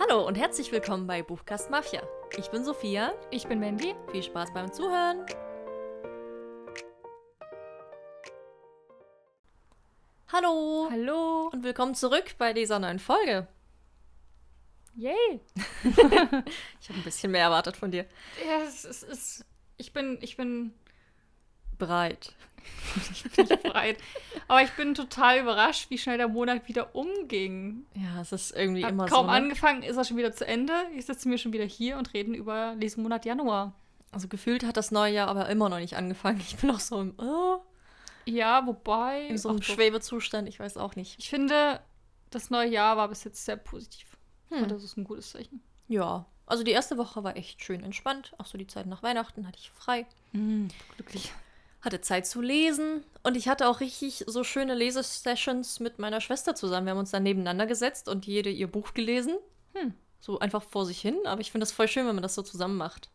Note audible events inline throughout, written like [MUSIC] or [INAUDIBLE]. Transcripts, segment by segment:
Hallo und herzlich willkommen bei Buchkast Mafia. Ich bin Sophia. Ich bin Mandy. Viel Spaß beim Zuhören. Hallo Hallo. und willkommen zurück bei dieser neuen Folge. Yay. [LAUGHS] Ich habe ein bisschen mehr erwartet von dir. Ja, es ist, es ist ich bin ich bin Bereit. nicht bereit, aber ich bin total überrascht, wie schnell der Monat wieder umging. Ja, es ist irgendwie Hat immer kaum so. Ne? angefangen, ist er schon wieder zu Ende. Ich sitze mir schon wieder hier und reden über diesen Monat Januar. Also gefühlt hat das neue Jahr aber immer noch nicht angefangen. Ich bin noch so im, oh, Ja, wobei in so einem Schwebezustand. Ich weiß auch nicht. ich finde, das neue Jahr war bis jetzt sehr positiv. Hm. Und das ist ein gutes Zeichen. Ja, also die erste Woche war echt schön entspannt. Auch so die Zeit nach Weihnachten hatte ich frei. glücklich. Hatte Zeit zu lesen und ich hatte auch richtig so schöne Lesesessions mit meiner Schwester zusammen. Wir haben uns dann nebeneinander gesetzt und jede ihr Buch gelesen. Hm. So einfach vor sich hin, aber ich finde das voll schön, wenn man das so zusammen macht.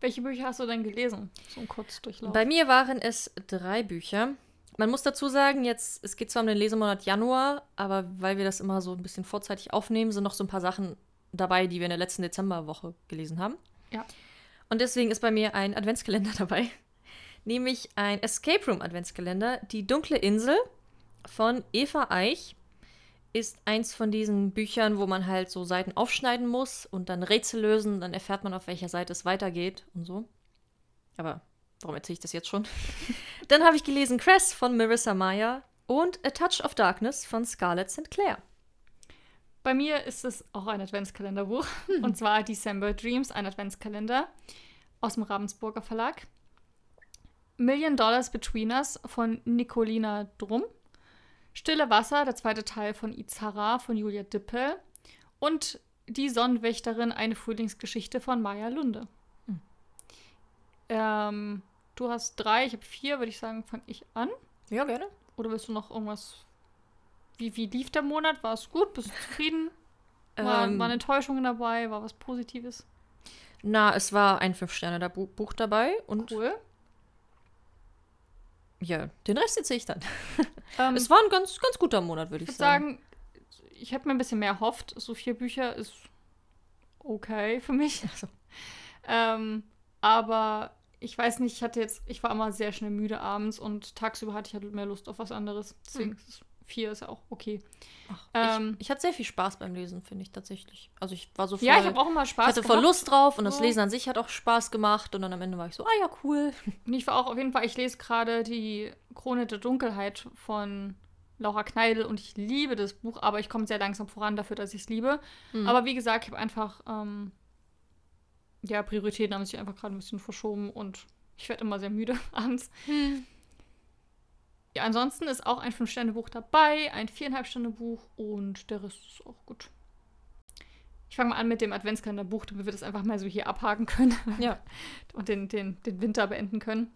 Welche Bücher hast du denn gelesen? So ein Kurzdurchlauf. Bei mir waren es drei Bücher. Man muss dazu sagen, jetzt, es geht zwar um den Lesemonat Januar, aber weil wir das immer so ein bisschen vorzeitig aufnehmen, sind noch so ein paar Sachen dabei, die wir in der letzten Dezemberwoche gelesen haben. Ja. Und deswegen ist bei mir ein Adventskalender [LAUGHS] dabei. Nämlich ein Escape Room Adventskalender. Die dunkle Insel von Eva Eich ist eins von diesen Büchern, wo man halt so Seiten aufschneiden muss und dann Rätsel lösen. Dann erfährt man, auf welcher Seite es weitergeht und so. Aber warum erzähle ich das jetzt schon? [LAUGHS] dann habe ich gelesen Cress von Marissa Meyer und A Touch of Darkness von Scarlett St. Clair. Bei mir ist es auch ein Adventskalenderbuch. Und zwar December Dreams, ein Adventskalender aus dem Ravensburger Verlag. Million Dollars Between Us von Nicolina Drum. Stille Wasser, der zweite Teil von Izara von Julia Dippel. Und Die Sonnenwächterin, eine Frühlingsgeschichte von Maya Lunde. Hm. Ähm, du hast drei, ich habe vier, würde ich sagen, fange ich an. Ja, gerne. Oder willst du noch irgendwas? Wie, wie lief der Monat? War es gut? Bist du zufrieden? [LAUGHS] War, Ähm, waren Enttäuschungen dabei? War was Positives? Na, es war ein Fünf-Sterne-Buch dabei und Cool. Ja, den Rest erzähle ich dann. [LAUGHS] Ähm, Es war ein ganz, ganz guter Monat, würde ich ich würde sagen. sagen, ich hätte mir ein bisschen mehr erhofft. So vier Bücher ist okay für mich. Ach so. Ähm, aber ich weiß nicht, ich hatte jetzt, ich war immer sehr schnell müde abends und tagsüber hatte ich halt mehr Lust auf was anderes. Deswegen ist es vier ist ja auch okay. Ach, Ähm, ich, ich hatte sehr viel Spaß beim Lesen, finde ich tatsächlich. Also ich war so voll, Ja, ich habe auch immer ich Spaß hatte voll. Lust drauf und das. Lesen an sich hat auch Spaß gemacht und dann am Ende war ich so, ah ja, cool. Und [LAUGHS] ich war auch auf jeden Fall, ich lese gerade die Krone der Dunkelheit von Laura Kneidl und ich liebe das Buch, aber ich komme sehr langsam voran dafür, dass ich es liebe. Mhm. Aber wie gesagt, ich habe einfach, ähm, ja, Prioritäten haben sich einfach gerade ein bisschen verschoben und ich werde immer sehr müde [LAUGHS] abends. Ja, ansonsten ist auch ein 5-Sterne-Buch dabei, ein 4,5-Sterne-Buch und der Rest ist auch gut. Ich fange mal an mit dem Adventskalender-Buch, damit wir das einfach mal so hier abhaken können [LAUGHS] Ja. und den, den, den Winter beenden können.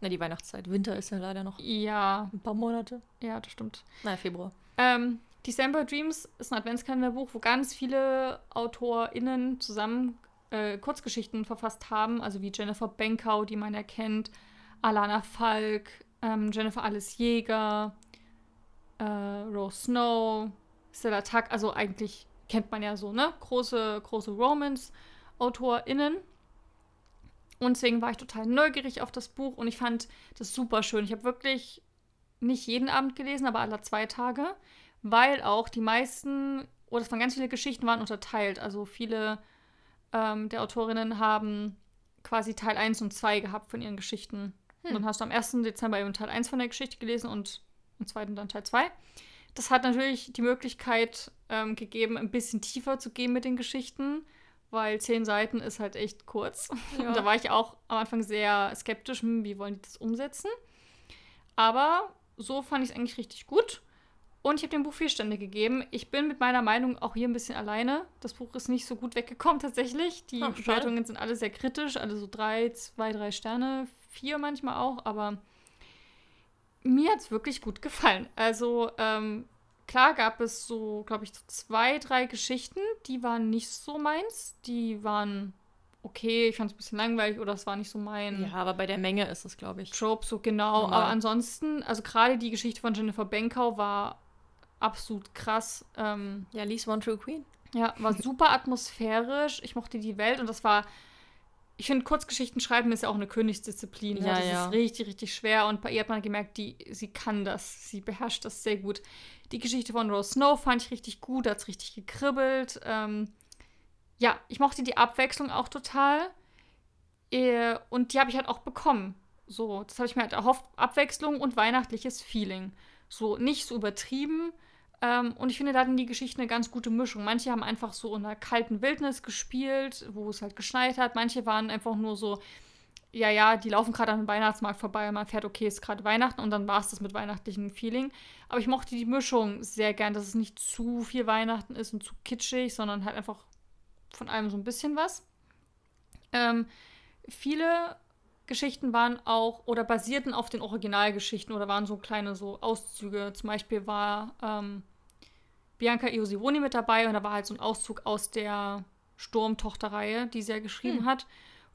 Na, die Weihnachtszeit. Winter ist ja leider noch Ja, ein paar Monate. ja, das stimmt. Naja, Februar. Ähm, December Dreams ist ein Adventskalenderbuch, wo ganz viele AutorInnen zusammen äh, Kurzgeschichten verfasst haben, also wie Jennifer Benkau, die man erkennt, Alana Falk, ähm, Jennifer Alice Jäger, äh, Rose Snow, Stella Tuck, also eigentlich kennt man ja so, ne? Große, große Romance-AutorInnen. Und deswegen war ich total neugierig auf das Buch und ich fand das super schön. Ich habe wirklich nicht jeden Abend gelesen, aber alle zwei Tage, weil auch die meisten, oder es waren ganz viele Geschichten, waren unterteilt. Also viele ähm, der Autorinnen haben quasi Teil 1 und 2 gehabt von ihren Geschichten. Und dann hast du am 1. Dezember eben Teil 1 von der Geschichte gelesen und am 2. dann Teil 2. Das hat natürlich die Möglichkeit ähm, gegeben, ein bisschen tiefer zu gehen mit den Geschichten, weil zehn Seiten ist halt echt kurz. Ja. Und [LAUGHS] da war ich auch am Anfang sehr skeptisch, hm, wie wollen die das umsetzen. Aber so fand ich es eigentlich richtig gut. Und ich habe dem Buch vier Stände gegeben. Ich bin mit meiner Meinung auch hier ein bisschen alleine. Das Buch ist nicht so gut weggekommen tatsächlich. Die Ach. Bewertungen sind alle sehr kritisch, alle so drei, zwei, drei Sterne, vier manchmal auch. Aber mir hat es wirklich gut gefallen. Also ähm, klar gab es so, glaube ich, so zwei, drei Geschichten, die waren nicht so meins. Die waren okay, ich fand es ein bisschen langweilig oder es war nicht so mein Ja, aber bei der Menge ist es, glaube ich. Trope, so genau. Normal. Aber ansonsten, also gerade die Geschichte von Jennifer Benkau war absolut krass. Ähm, Ja, Least One True Queen. Ja, war super atmosphärisch. Ich mochte die Welt und das war. Ich finde, Kurzgeschichten schreiben ist ja auch eine Königsdisziplin. ne? Ja, das ja. ist richtig, richtig schwer. Und bei ihr hat man gemerkt, die, sie kann das. Sie beherrscht das sehr gut. Die Geschichte von Rose Snow fand ich richtig gut, da hat es richtig gekribbelt. Ähm, ja, ich mochte die Abwechslung auch total. Äh, Und die habe ich halt auch bekommen. So, das habe ich mir halt erhofft. Abwechslung und weihnachtliches Feeling. So, nicht so übertrieben. Ähm, und ich finde, da hatten die Geschichten eine ganz gute Mischung. Manche haben einfach so in einer kalten Wildnis gespielt, wo es halt geschneit hat. Manche waren einfach nur so, ja, ja, die laufen gerade an dem Weihnachtsmarkt vorbei und man fährt, okay, ist gerade Weihnachten und dann war es das mit weihnachtlichem Feeling. Aber ich mochte die Mischung sehr gern, dass es nicht zu viel Weihnachten ist und zu kitschig, sondern halt einfach von allem so ein bisschen was. Ähm, viele Geschichten waren auch oder basierten auf den Originalgeschichten oder waren so kleine so Auszüge. Zum Beispiel war ähm, Bianca Iosironi mit dabei und da war halt so ein Auszug aus der Sturmtochter-Reihe, die sie ja geschrieben Hm. hat,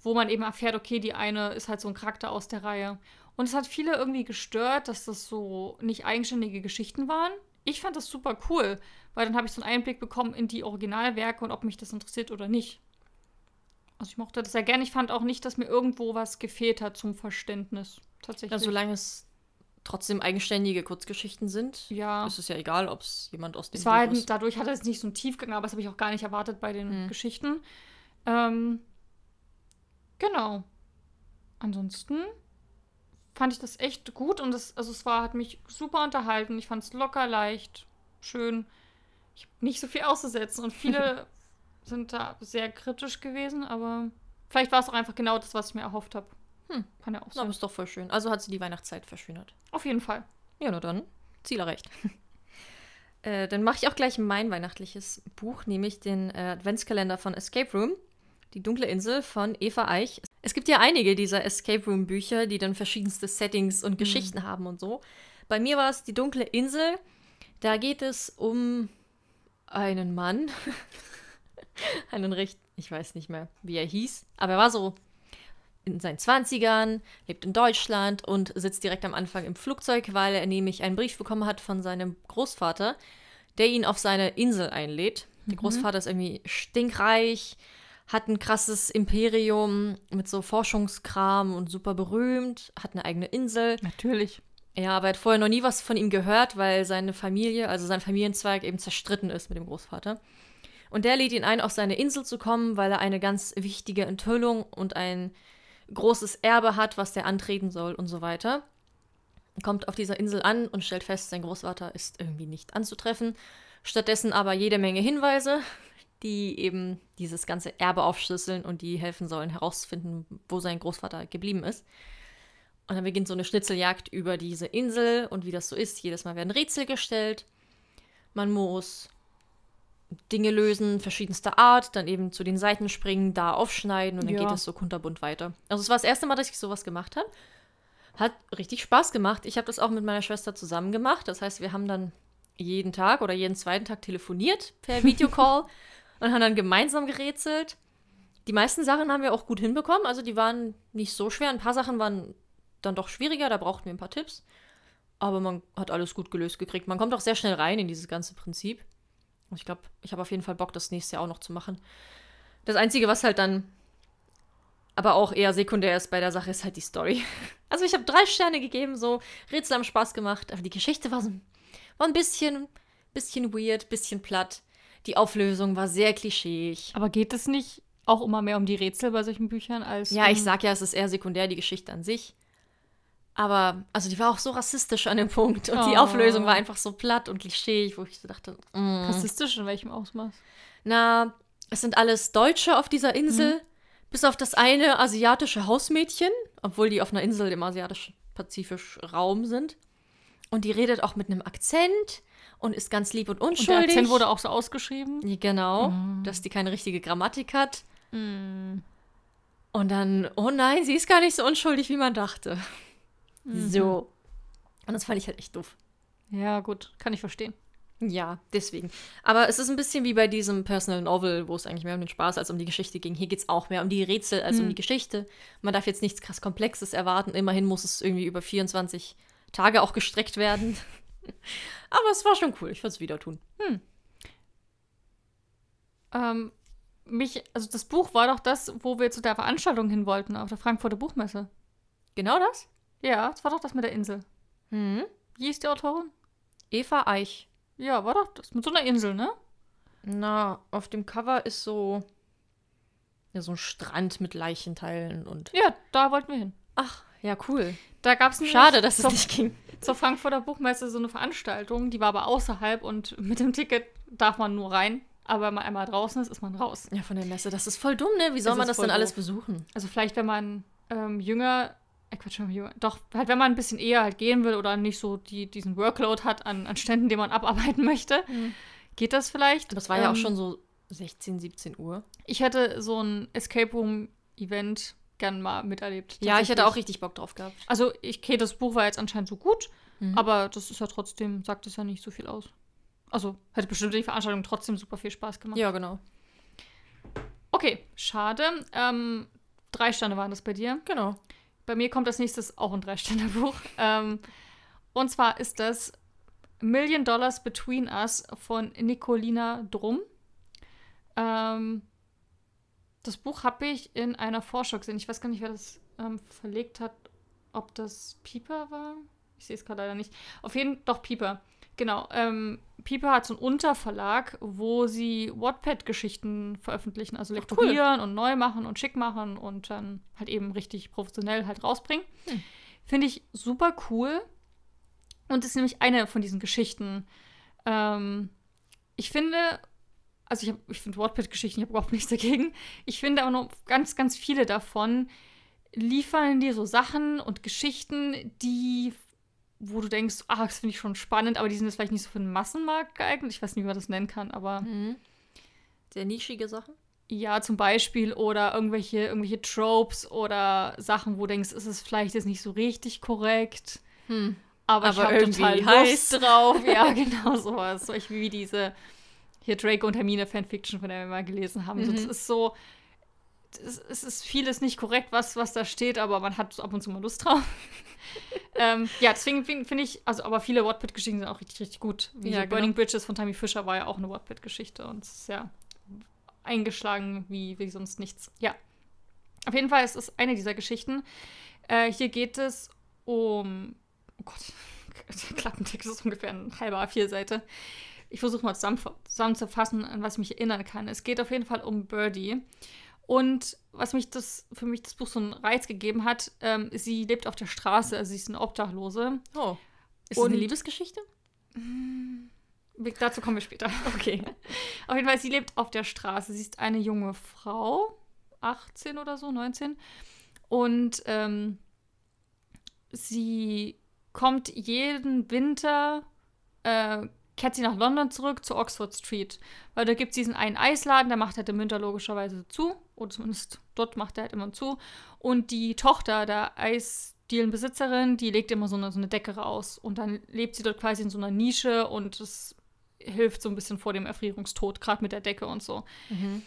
wo man eben erfährt, okay, die eine ist halt so ein Charakter aus der Reihe. Und es hat viele irgendwie gestört, dass das so nicht eigenständige Geschichten waren. Ich fand das super cool, weil dann habe ich so einen Einblick bekommen in die Originalwerke und ob mich das interessiert oder nicht. Also ich mochte das sehr gerne. Ich fand auch nicht, dass mir irgendwo was gefehlt hat zum Verständnis. Tatsächlich. Ja, solange es trotzdem eigenständige Kurzgeschichten sind, ja. ist es ja egal, ob es jemand aus dem Es war halt, ist. dadurch hat es nicht so einen Tiefgang, aber das habe ich auch gar nicht erwartet bei den Hm. Geschichten. Ähm, genau. Ansonsten fand ich das echt gut und es, also es war, hat mich super unterhalten. Ich fand es locker, leicht, schön. Ich habe nicht so viel auszusetzen und viele [LAUGHS] sind da sehr kritisch gewesen, aber vielleicht war es auch einfach genau das, was ich mir erhofft habe. Hm. Kann ja auch Na, sein. aber ist doch voll schön. Also hat sie die Weihnachtszeit verschönert. Auf jeden Fall. Ja, nur dann. Ziel erreicht. [LAUGHS] äh, dann mache ich auch gleich mein weihnachtliches Buch, nämlich den äh, Adventskalender von Escape Room. Die dunkle Insel von Eva Eich. Es gibt ja einige dieser Escape Room Bücher, die dann verschiedenste Settings und Geschichten haben und so. Bei mir war es die dunkle Insel. Da geht es um einen Mann. [LAUGHS] einen recht, ich weiß nicht mehr, wie er hieß, aber er war so in seinen 20ern, lebt in Deutschland und sitzt direkt am Anfang im Flugzeug, weil er nämlich einen Brief bekommen hat von seinem Großvater, der ihn auf seine Insel einlädt. Der Großvater ist irgendwie stinkreich, hat ein krasses Imperium mit so Forschungskram und super berühmt, hat eine eigene Insel. Natürlich. Ja, aber er hat vorher noch nie was von ihm gehört, weil seine Familie, also sein Familienzweig eben zerstritten ist mit dem Großvater. Und der lädt ihn ein, auf seine Insel zu kommen, weil er eine ganz wichtige Enthüllung und ein großes Erbe hat, was der antreten soll und so weiter. Kommt auf dieser Insel an und stellt fest, sein Großvater ist irgendwie nicht anzutreffen. Stattdessen aber jede Menge Hinweise, die eben dieses ganze Erbe aufschlüsseln und die helfen sollen, herauszufinden, wo sein Großvater geblieben ist. Und dann beginnt so eine Schnitzeljagd über diese Insel und wie das so ist. Jedes Mal werden Rätsel gestellt. Man muss Dinge lösen, verschiedenster Art, dann eben zu den Seiten springen, da aufschneiden und dann Ja. geht es so kunterbunt weiter. Also es war das erste Mal, dass ich sowas gemacht habe. Hat richtig Spaß gemacht. Ich habe das auch mit meiner Schwester zusammen gemacht. Das heißt, wir haben dann jeden Tag oder jeden zweiten Tag telefoniert per Videocall [LAUGHS] und haben dann gemeinsam gerätselt. Die meisten Sachen haben wir auch gut hinbekommen. Also die waren nicht so schwer. Ein paar Sachen waren dann doch schwieriger. Da brauchten wir ein paar Tipps. Aber man hat alles gut gelöst gekriegt. Man kommt auch sehr schnell rein in dieses ganze Prinzip. Und ich glaube, ich habe auf jeden Fall Bock, das nächste Jahr auch noch zu machen. Das Einzige, was halt dann aber auch eher sekundär ist bei der Sache, ist halt die Story. [LAUGHS] Also ich habe drei Sterne gegeben, so Rätsel haben Spaß gemacht, aber die Geschichte war so war ein bisschen, bisschen weird, bisschen platt. Die Auflösung war sehr klischeeig. Aber geht es nicht auch immer mehr um die Rätsel bei solchen Büchern als Ja, um ich sag ja, es ist eher sekundär, die Geschichte an sich. Aber, also die war auch so rassistisch an dem Punkt. Und die Oh. Auflösung war einfach so platt und klischeeig, wo ich so dachte, mm. rassistisch in welchem Ausmaß? na, es sind alles Deutsche auf dieser Insel, bis auf das eine asiatische Hausmädchen, obwohl die auf einer Insel im asiatisch-pazifischen Raum sind. Und die redet auch mit einem Akzent und ist ganz lieb und Und unschuldig. der Akzent wurde auch so ausgeschrieben. Ja, Genau, Mm. dass die keine richtige Grammatik hat. Mm. Und dann, oh nein, sie ist gar nicht so unschuldig, wie man dachte. Mhm. So. Und das fand ich halt echt doof. Ja, gut, kann ich verstehen. Ja, deswegen. Aber es ist ein bisschen wie bei diesem Personal Novel, wo es eigentlich mehr um den Spaß als um die Geschichte ging. Hier geht es auch mehr um die Rätsel als um Hm. die Geschichte. Man darf jetzt nichts krass Komplexes erwarten. Immerhin muss es irgendwie über 24 Tage auch gestreckt werden. [LAUGHS] Aber es war schon cool. Ich würde es wieder tun. Ähm, mich, also das Buch war doch das, wo wir zu der Veranstaltung hin wollten, auf der Frankfurter Buchmesse. Genau das? Ja, das war doch das mit der Insel. Mhm. Wie ist die Autorin? Eva Eich. Ja, war doch das mit so einer Insel, ne? Na, auf dem Cover ist so. Ja, so ein Strand mit Leichenteilen und. Ja, da wollten wir hin. Ach, ja, cool. Da gab es Schade, dass es nicht ging. [LAUGHS] zur Frankfurter Buchmesse so eine Veranstaltung, die war aber außerhalb und mit dem Ticket darf man nur rein. Aber wenn man einmal draußen ist, ist man raus. Ja, von der Messe. Das ist voll dumm, ne? Wie soll Das man das denn alles doof. besuchen? Also vielleicht, wenn man ähm, jünger, äh, Quatsch, doch, halt wenn man ein bisschen eher halt gehen will oder nicht so die, diesen Workload hat an, an Ständen, den man abarbeiten [LAUGHS] möchte, geht das vielleicht. Das war ja auch Ähm, schon so 16, 17 Uhr. Ich hätte so ein Escape Room Event gern mal miterlebt. Ja, ich hätte auch richtig Bock drauf gehabt. Also, ich, okay, das Buch war jetzt anscheinend so gut, Mhm. aber das ist ja trotzdem, sagt es ja nicht so viel aus. Also, hätte bestimmt die Veranstaltung trotzdem super viel Spaß gemacht. Ja, genau. Okay, schade. Ähm, drei Sterne waren das bei dir. Genau. Bei mir kommt als nächstes auch ein Drei-Sterne-Buch. [LAUGHS] ähm, und zwar ist das Million Dollars Between Us von Nicolina Drum. Ähm, das Buch habe ich in einer Vorschau gesehen. Ich weiß gar nicht, wer das ähm, verlegt hat. Ob das Pieper war? Ich sehe es gerade leider nicht. Auf jeden Fall, doch Pieper. Genau. Ähm, Pieper hat so einen Unterverlag, wo sie Wattpad-Geschichten veröffentlichen, also cool. lektorieren und neu machen und schick machen und dann halt eben richtig professionell halt rausbringen. Hm. Finde ich super cool. Und ist nämlich eine von diesen Geschichten. Ähm, ich finde, also ich, hab- ich finde Wattpad-Geschichten, ich habe überhaupt nichts dagegen. Ich finde aber nur ganz, ganz viele davon liefern dir so Sachen und Geschichten, die, wo du denkst, ah, das finde ich schon spannend, aber die sind jetzt vielleicht nicht so für den Massenmarkt geeignet. Ich weiß nicht, wie man das nennen kann, aber Mhm. Sehr nischige Sachen. ja, zum Beispiel oder irgendwelche, irgendwelche Tropes oder Sachen, wo du denkst, ist es vielleicht jetzt nicht so richtig korrekt. Hm. Aber, ich Aber habe irgendwie total heiß. Lust drauf. [LAUGHS] Ja, genau sowas. Solche wie diese hier Draco und Hermine Fanfiction, von der wir mal gelesen haben. So, Mhm. das ist so, es, es ist vieles nicht korrekt, was, was da steht, aber man hat ab und zu mal Lust drauf. [LAUGHS] ähm, ja, deswegen finde find ich, also aber viele Wattpad-Geschichten sind auch richtig, richtig gut. Wie Ja, hier genau. Burning Bridges von Tammy Fischer war ja auch eine Wattpad-Geschichte und es ist ja eingeschlagen wie, wie sonst nichts. Ja. Auf jeden Fall ist es eine dieser Geschichten. Äh, hier geht es um. Oh Gott, der [LAUGHS] Klappentext ist ungefähr ein halber A4-Seite. Ich versuche mal zusammen, zusammenzufassen, an was ich mich erinnern kann. Es geht auf jeden Fall um Birdie. Und was mich das für mich das Buch so einen Reiz gegeben hat, ähm, sie lebt auf der Straße, also sie ist eine Obdachlose. Oh. Ist das eine Liebesgeschichte? Wir- [LAUGHS] Dazu kommen wir später. Okay. [LAUGHS] Auf jeden Fall, sie lebt auf der Straße. Sie ist eine junge Frau, 18 oder so, 19. Und ähm, sie kommt jeden Winter, äh, kehrt sie nach London zurück zu Oxford Street. Weil da gibt es diesen einen Eisladen, der macht halt im Winter logischerweise zu. Oder zumindest dort macht er halt immer zu. Und die Tochter der Eisdielenbesitzerin, die legt immer so eine, so eine Decke raus. Und dann lebt sie dort quasi in so einer Nische und das hilft so ein bisschen vor dem Erfrierungstod, gerade mit der Decke und so. Mhm.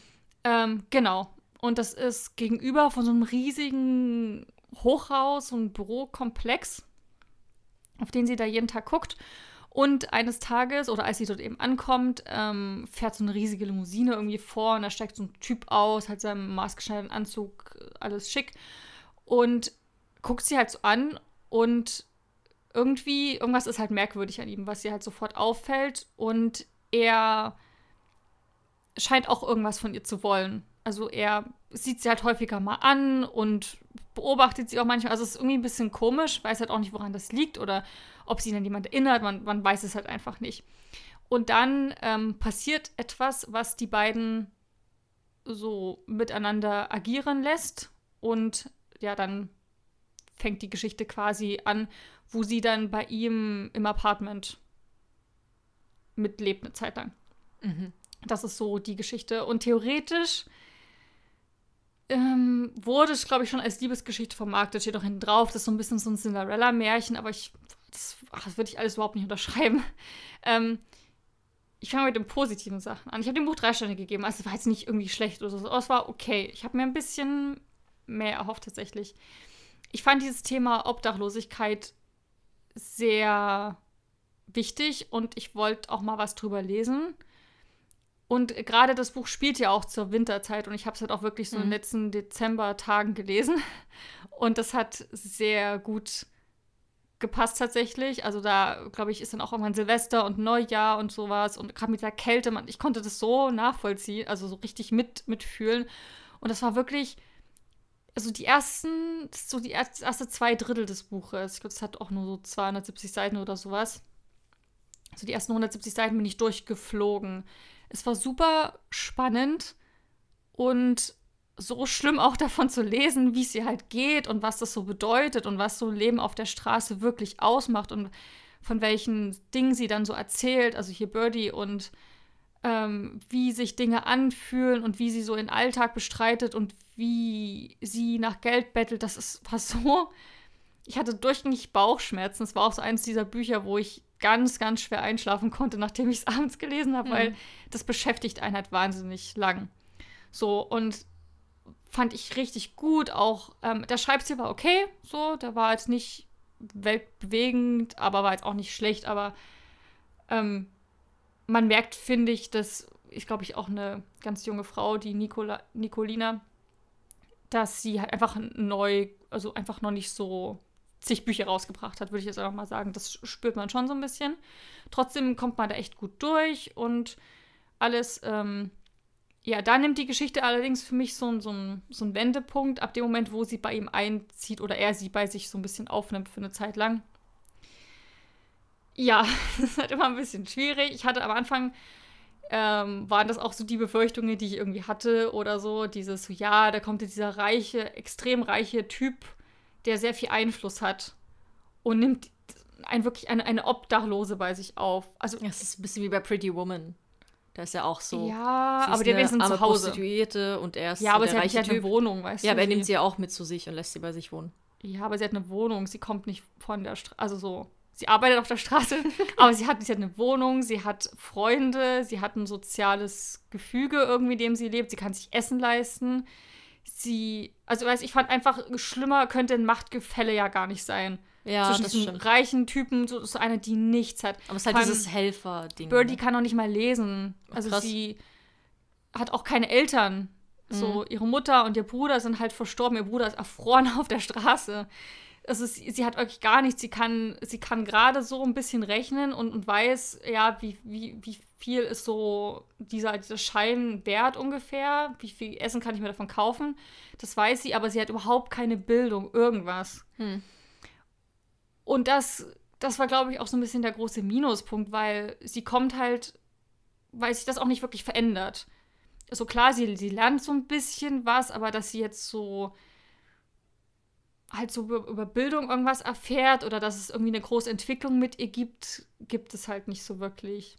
Ähm, genau. Und das ist gegenüber von so einem riesigen Hochhaus, so einem Bürokomplex, auf den sie da jeden Tag guckt. Und eines Tages, oder als sie dort eben ankommt, ähm, fährt so eine riesige Limousine irgendwie vor und da steigt so ein Typ aus, hat seinen maßgeschneiderten Anzug, alles schick. Und guckt sie halt so an und irgendwie, irgendwas ist halt merkwürdig an ihm, was ihr halt sofort auffällt. Und er scheint auch irgendwas von ihr zu wollen. Also er sieht sie halt häufiger mal an und beobachtet sie auch manchmal. Also es ist irgendwie ein bisschen komisch, weiß halt auch nicht, woran das liegt oder ob sie ihn an jemand erinnert. Man, man weiß es halt einfach nicht. Und dann ähm, passiert etwas, was die beiden so miteinander agieren lässt. Und ja, dann fängt die Geschichte quasi an, wo sie dann bei ihm im Apartment mitlebt eine Zeit lang. Mhm. Das ist so die Geschichte. Und theoretisch ähm, wurde es, glaube ich, schon als Liebesgeschichte vermarktet. Steht auch hinten drauf. Das ist so ein bisschen so ein Cinderella-Märchen, aber ich, das, das würde ich alles überhaupt nicht unterschreiben. [LAUGHS] Ähm, ich fange mit den positiven Sachen an. Ich habe dem Buch drei Sterne gegeben. Also es war jetzt nicht irgendwie schlecht oder so. Aber es war okay. Ich habe mir ein bisschen mehr erhofft tatsächlich. Ich fand dieses Thema Obdachlosigkeit sehr wichtig und ich wollte auch mal was drüber lesen. Und gerade das Buch spielt ja auch zur Winterzeit und ich habe es halt auch wirklich so mhm. in den letzten Dezembertagen gelesen. [LAUGHS] Und das hat sehr gut gepasst tatsächlich. Also da, glaube ich, ist dann auch irgendwann Silvester und Neujahr und sowas. Und gerade mit der Kälte, man, ich konnte das so nachvollziehen, also so richtig mit, mitfühlen. Und das war wirklich, also die ersten, so die erste zwei Drittel des Buches, ich glaube, es hat auch nur so 270 Seiten oder sowas. Also die ersten 170 Seiten bin ich durchgeflogen. Es war super spannend und so schlimm auch davon zu lesen, wie es ihr halt geht und was das so bedeutet und was so Leben auf der Straße wirklich ausmacht und von welchen Dingen sie dann so erzählt, also hier Birdie und ähm, wie sich Dinge anfühlen und wie sie so den Alltag bestreitet und wie sie nach Geld bettelt, das ist, war so. Ich hatte durchgängig Bauchschmerzen. Es war auch so eines dieser Bücher, wo ich ganz, ganz schwer einschlafen konnte, nachdem ich es [LAUGHS] abends gelesen habe, mhm. weil das beschäftigt einen halt wahnsinnig lang. So, und fand ich richtig gut. Auch ähm, der Schreibstil war okay, so, der war jetzt nicht weltbewegend, aber war jetzt auch nicht schlecht, aber ähm, man merkt, finde ich, dass ich glaube ich auch eine ganz junge Frau, die Nicola, Nicolina, dass sie halt einfach neu, also einfach noch nicht so zig Bücher rausgebracht hat, würde ich jetzt einfach mal sagen. Das spürt man schon so ein bisschen. Trotzdem kommt man da echt gut durch und alles. Ähm, ja, da nimmt die Geschichte allerdings für mich so, so, so einen Wendepunkt, ab dem Moment, wo sie bei ihm einzieht oder er sie bei sich so ein bisschen aufnimmt für eine Zeit lang. Ja, [LAUGHS] das ist halt immer ein bisschen schwierig. Ich hatte am Anfang, ähm, waren das auch so die Befürchtungen, die ich irgendwie hatte oder so. Dieses, ja, da kommt dieser reiche, extrem reiche Typ der sehr viel Einfluss hat und nimmt ein, wirklich eine, eine Obdachlose bei sich auf. Also, das ist ein bisschen wie bei Pretty Woman. Da ist ja auch so. Ja, aber der ist zu Hause. Prostituierte und er ist ja, aber der sie reiche hat, eine Wohnung, weißt ja, du. Ja, aber er nimmt sie ja auch mit zu sich und lässt sie bei sich wohnen. Ja, aber sie hat eine Wohnung. Sie kommt nicht von der Straße. Also so. Sie arbeitet auf der Straße, [LAUGHS] aber sie hat, sie hat eine Wohnung, sie hat Freunde, sie hat ein soziales Gefüge irgendwie, in dem sie lebt. Sie kann sich Essen leisten sie, also weiß ich fand einfach schlimmer könnte ein Machtgefälle ja gar nicht sein. Ja, Zwischen das stimmt. reichen Typen, so, so eine, die nichts hat. Aber es ist halt dieses Helfer-Ding. Birdie ne? kann auch nicht mal lesen. Also Krass. sie hat auch keine Eltern. So, mhm. ihre Mutter und ihr Bruder sind halt verstorben. Ihr Bruder ist erfroren [LAUGHS] auf der Straße. Also sie, sie hat wirklich gar nichts. Sie kann, sie kann gerade so ein bisschen rechnen und, und weiß, ja, wie, wie, wie viel ist so dieser, dieser Schein wert ungefähr, wie viel Essen kann ich mir davon kaufen. Das weiß sie, aber sie hat überhaupt keine Bildung, irgendwas. Hm. Und das, das war, glaube ich, auch so ein bisschen der große Minuspunkt, weil sie kommt halt, weil sich das auch nicht wirklich verändert. So also klar, sie, sie lernt so ein bisschen was, aber dass sie jetzt so halt so über, Bildung irgendwas erfährt oder dass es irgendwie eine große Entwicklung mit ihr gibt, gibt es halt nicht so wirklich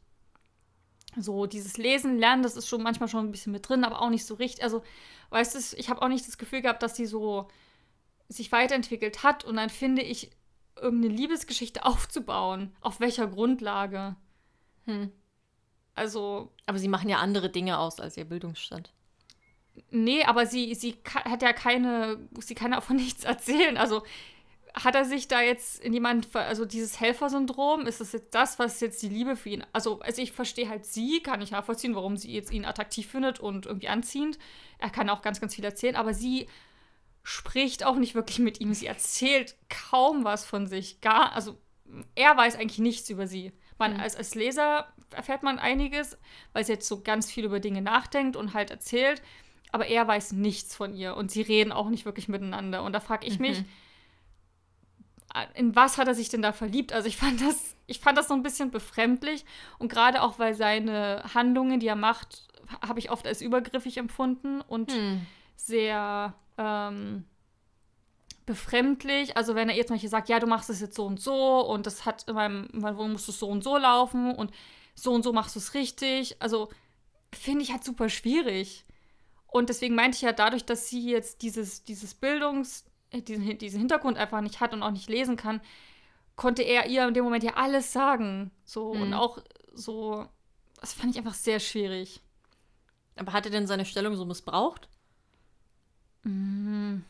so dieses Lesen, Lernen, das ist schon manchmal schon ein bisschen mit drin, aber auch nicht so richtig. Also, weißt du, ich habe auch nicht das Gefühl gehabt, dass sie so sich weiterentwickelt hat und dann finde ich, irgendeine Liebesgeschichte [LAUGHS] aufzubauen. Auf welcher Grundlage? Hm. Also. Aber sie machen ja andere Dinge aus als ihr Bildungsstand. Nee, aber sie, sie hat ja keine, sie kann ja auch von nichts erzählen. Also hat er sich da jetzt in jemand, also dieses Helfersyndrom, ist das jetzt das, was jetzt die Liebe für ihn, also, also ich verstehe halt sie, kann ich nachvollziehen, warum sie jetzt ihn attraktiv findet und irgendwie anziehend. Er kann auch ganz, ganz viel erzählen, aber sie spricht auch nicht wirklich mit ihm. Sie erzählt kaum was von sich. Gar, also er weiß eigentlich nichts über sie. Man, mhm. als, als Leser erfährt man einiges, weil sie jetzt so ganz viel über Dinge nachdenkt und halt erzählt, aber er weiß nichts von ihr und sie reden auch nicht wirklich miteinander. Und da frage ich mhm. mich, in was hat er sich denn da verliebt? Also ich fand das, ich fand das so ein bisschen befremdlich und gerade auch, weil seine Handlungen, die er macht, habe ich oft als übergriffig empfunden und hm. sehr ähm, befremdlich. Also wenn er jetzt manche sagt, ja, du machst es jetzt so und so und das hat in meinem, in meinem Wohnung musst du so und so laufen und so und so machst du es richtig. Also finde ich halt super schwierig. Und deswegen meinte ich ja, dadurch, dass sie jetzt dieses, dieses Bildungs, äh, diesen, diesen Hintergrund einfach nicht hat und auch nicht lesen kann, konnte er ihr in dem Moment ja alles sagen. So mhm. und auch so, das fand ich einfach sehr schwierig. Aber hat er denn seine Stellung so missbraucht? Mhm.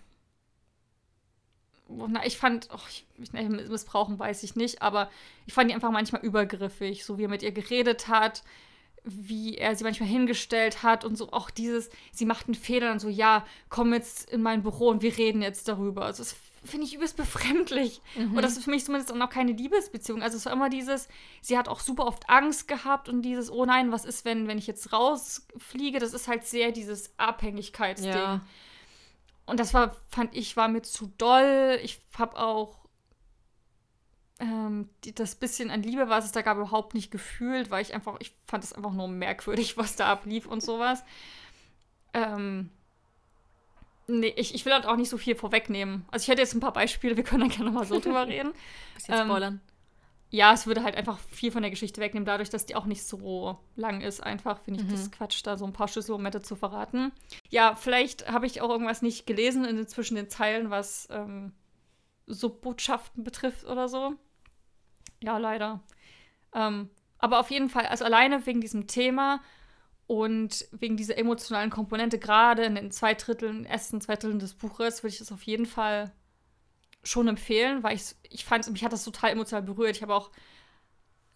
Na, ich fand, oh, ich, ich, missbrauchen weiß ich nicht, aber ich fand ihn einfach manchmal übergriffig, so wie er mit ihr geredet hat, wie er sie manchmal hingestellt hat und so auch dieses, sie macht einen Fehler und so, ja, komm jetzt in mein Büro und wir reden jetzt darüber. Also das finde ich übelst befremdlich. Mhm. Und das ist für mich zumindest auch noch keine Liebesbeziehung. Also es war immer dieses, sie hat auch super oft Angst gehabt und dieses, oh nein, was ist, wenn, wenn ich jetzt rausfliege? Das ist halt sehr dieses Abhängigkeitsding. Ja. Und das war, fand ich, war mir zu doll. Ich habe auch ähm, die, das bisschen an Liebe, was es da gab, überhaupt nicht gefühlt, weil ich einfach, ich fand es einfach nur merkwürdig, [LAUGHS] was da ablief und sowas. Ähm, nee, ich, ich will halt auch nicht so viel vorwegnehmen. Also ich hätte jetzt ein paar Beispiele, wir können dann gerne mal so [LAUGHS] drüber reden. Bisschen ähm, spoilern. Ja, es würde halt einfach viel von der Geschichte wegnehmen, dadurch, dass die auch nicht so lang ist. Einfach finde ich mhm. das Quatsch, da so ein paar Schlüsselmomente zu verraten. Ja, vielleicht habe ich auch irgendwas nicht gelesen in, zwischen den Zeilen, was ähm, so Botschaften betrifft oder so. Ja, leider. Ähm, aber auf jeden Fall, also alleine wegen diesem Thema und wegen dieser emotionalen Komponente, gerade in den zwei Dritteln, ersten zwei Dritteln des Buches, würde ich das auf jeden Fall schon empfehlen, weil ich, ich fand, mich hat das total emotional berührt. Ich habe auch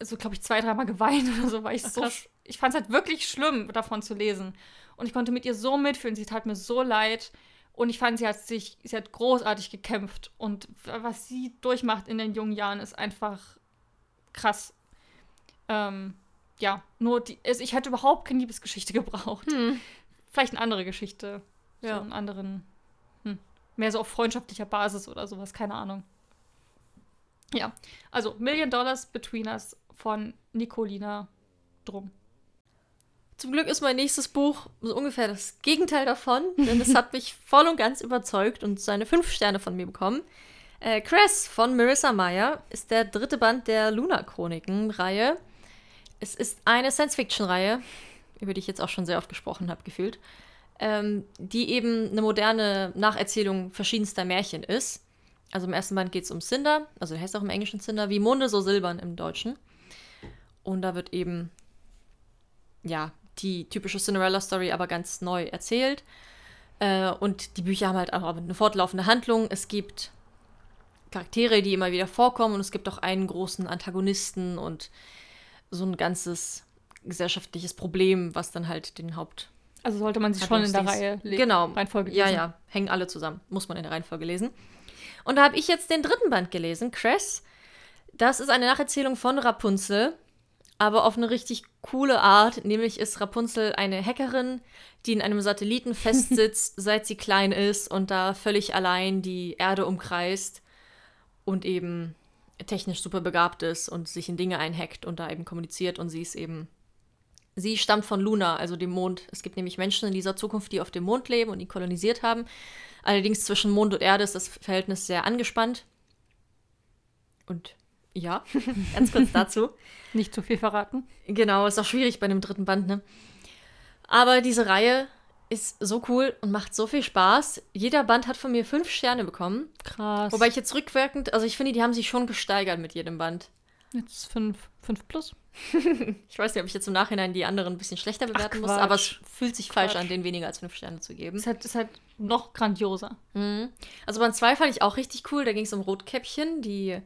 so, glaube ich, zwei, dreimal geweint [LAUGHS] oder so, weil ich Ach, so, ich fand es halt wirklich schlimm, davon zu lesen. Und ich konnte mit ihr so mitfühlen, sie tat mir so leid. Und ich fand, sie hat sich, sie hat großartig gekämpft. Und was sie durchmacht in den jungen Jahren, ist einfach krass. Ähm, ja, nur die, also ich hätte überhaupt keine Liebesgeschichte [LAUGHS] gebraucht. Hm. Vielleicht eine andere Geschichte. Ja. So einen anderen, hm, mehr so auf freundschaftlicher Basis oder sowas, keine Ahnung. Ja, also Million Dollars Between Us von Nicolina Drum. Zum Glück ist mein nächstes Buch so ungefähr das Gegenteil davon, denn es hat [LAUGHS] mich voll und ganz überzeugt und seine fünf Sterne von mir bekommen. Äh, Cress von Marissa Meyer ist der dritte Band der Luna-Chroniken-Reihe. Es ist eine Science-Fiction-Reihe, über die ich jetzt auch schon sehr oft gesprochen habe, gefühlt, ähm, die eben eine moderne Nacherzählung verschiedenster Märchen ist. Also im ersten Band geht es um Cinder, also heißt auch im Englischen Cinder, wie Monde so silbern im Deutschen. Und da wird eben, ja, die typische Cinderella-Story aber ganz neu erzählt. Äh, und die Bücher haben halt auch eine fortlaufende Handlung. Es gibt Charaktere, die immer wieder vorkommen und es gibt auch einen großen Antagonisten und so ein ganzes gesellschaftliches Problem, was dann halt den Haupt. Also sollte man sich schon in der Reihe lesen. Genau. Reihenfolge lesen. Ja, ja. Hängen alle zusammen. Muss man in der Reihenfolge lesen. Und da habe ich jetzt den dritten Band gelesen, Cress. Das ist eine Nacherzählung von Rapunzel, aber auf eine richtig coole Art. Nämlich ist Rapunzel eine Hackerin, die in einem Satelliten festsitzt, [LAUGHS] seit sie klein ist und da völlig allein die Erde umkreist und eben technisch super begabt ist und sich in Dinge einhackt und da eben kommuniziert und sie ist eben sie stammt von Luna, also dem Mond. Es gibt nämlich Menschen in dieser Zukunft, die auf dem Mond leben und ihn kolonisiert haben. Allerdings zwischen Mond und Erde ist das Verhältnis sehr angespannt. Und ja, ganz kurz [LAUGHS] dazu. Nicht zu viel verraten. Genau, ist auch schwierig bei dem dritten Band, ne? Aber diese Reihe ist so cool und macht so viel Spaß. Jeder Band hat von mir fünf Sterne bekommen. Krass. Wobei ich jetzt rückwirkend, also ich finde, die haben sich schon gesteigert mit jedem Band. Jetzt fünf, fünf plus. [LAUGHS] ich weiß nicht, ob ich jetzt im Nachhinein die anderen ein bisschen schlechter bewerten Ach, muss, aber es fühlt sich Quatsch. falsch an, denen weniger als fünf Sterne zu geben. Es ist halt noch grandioser. Mhm. Also Band 2 fand ich auch richtig cool. Da ging es um Rotkäppchen, die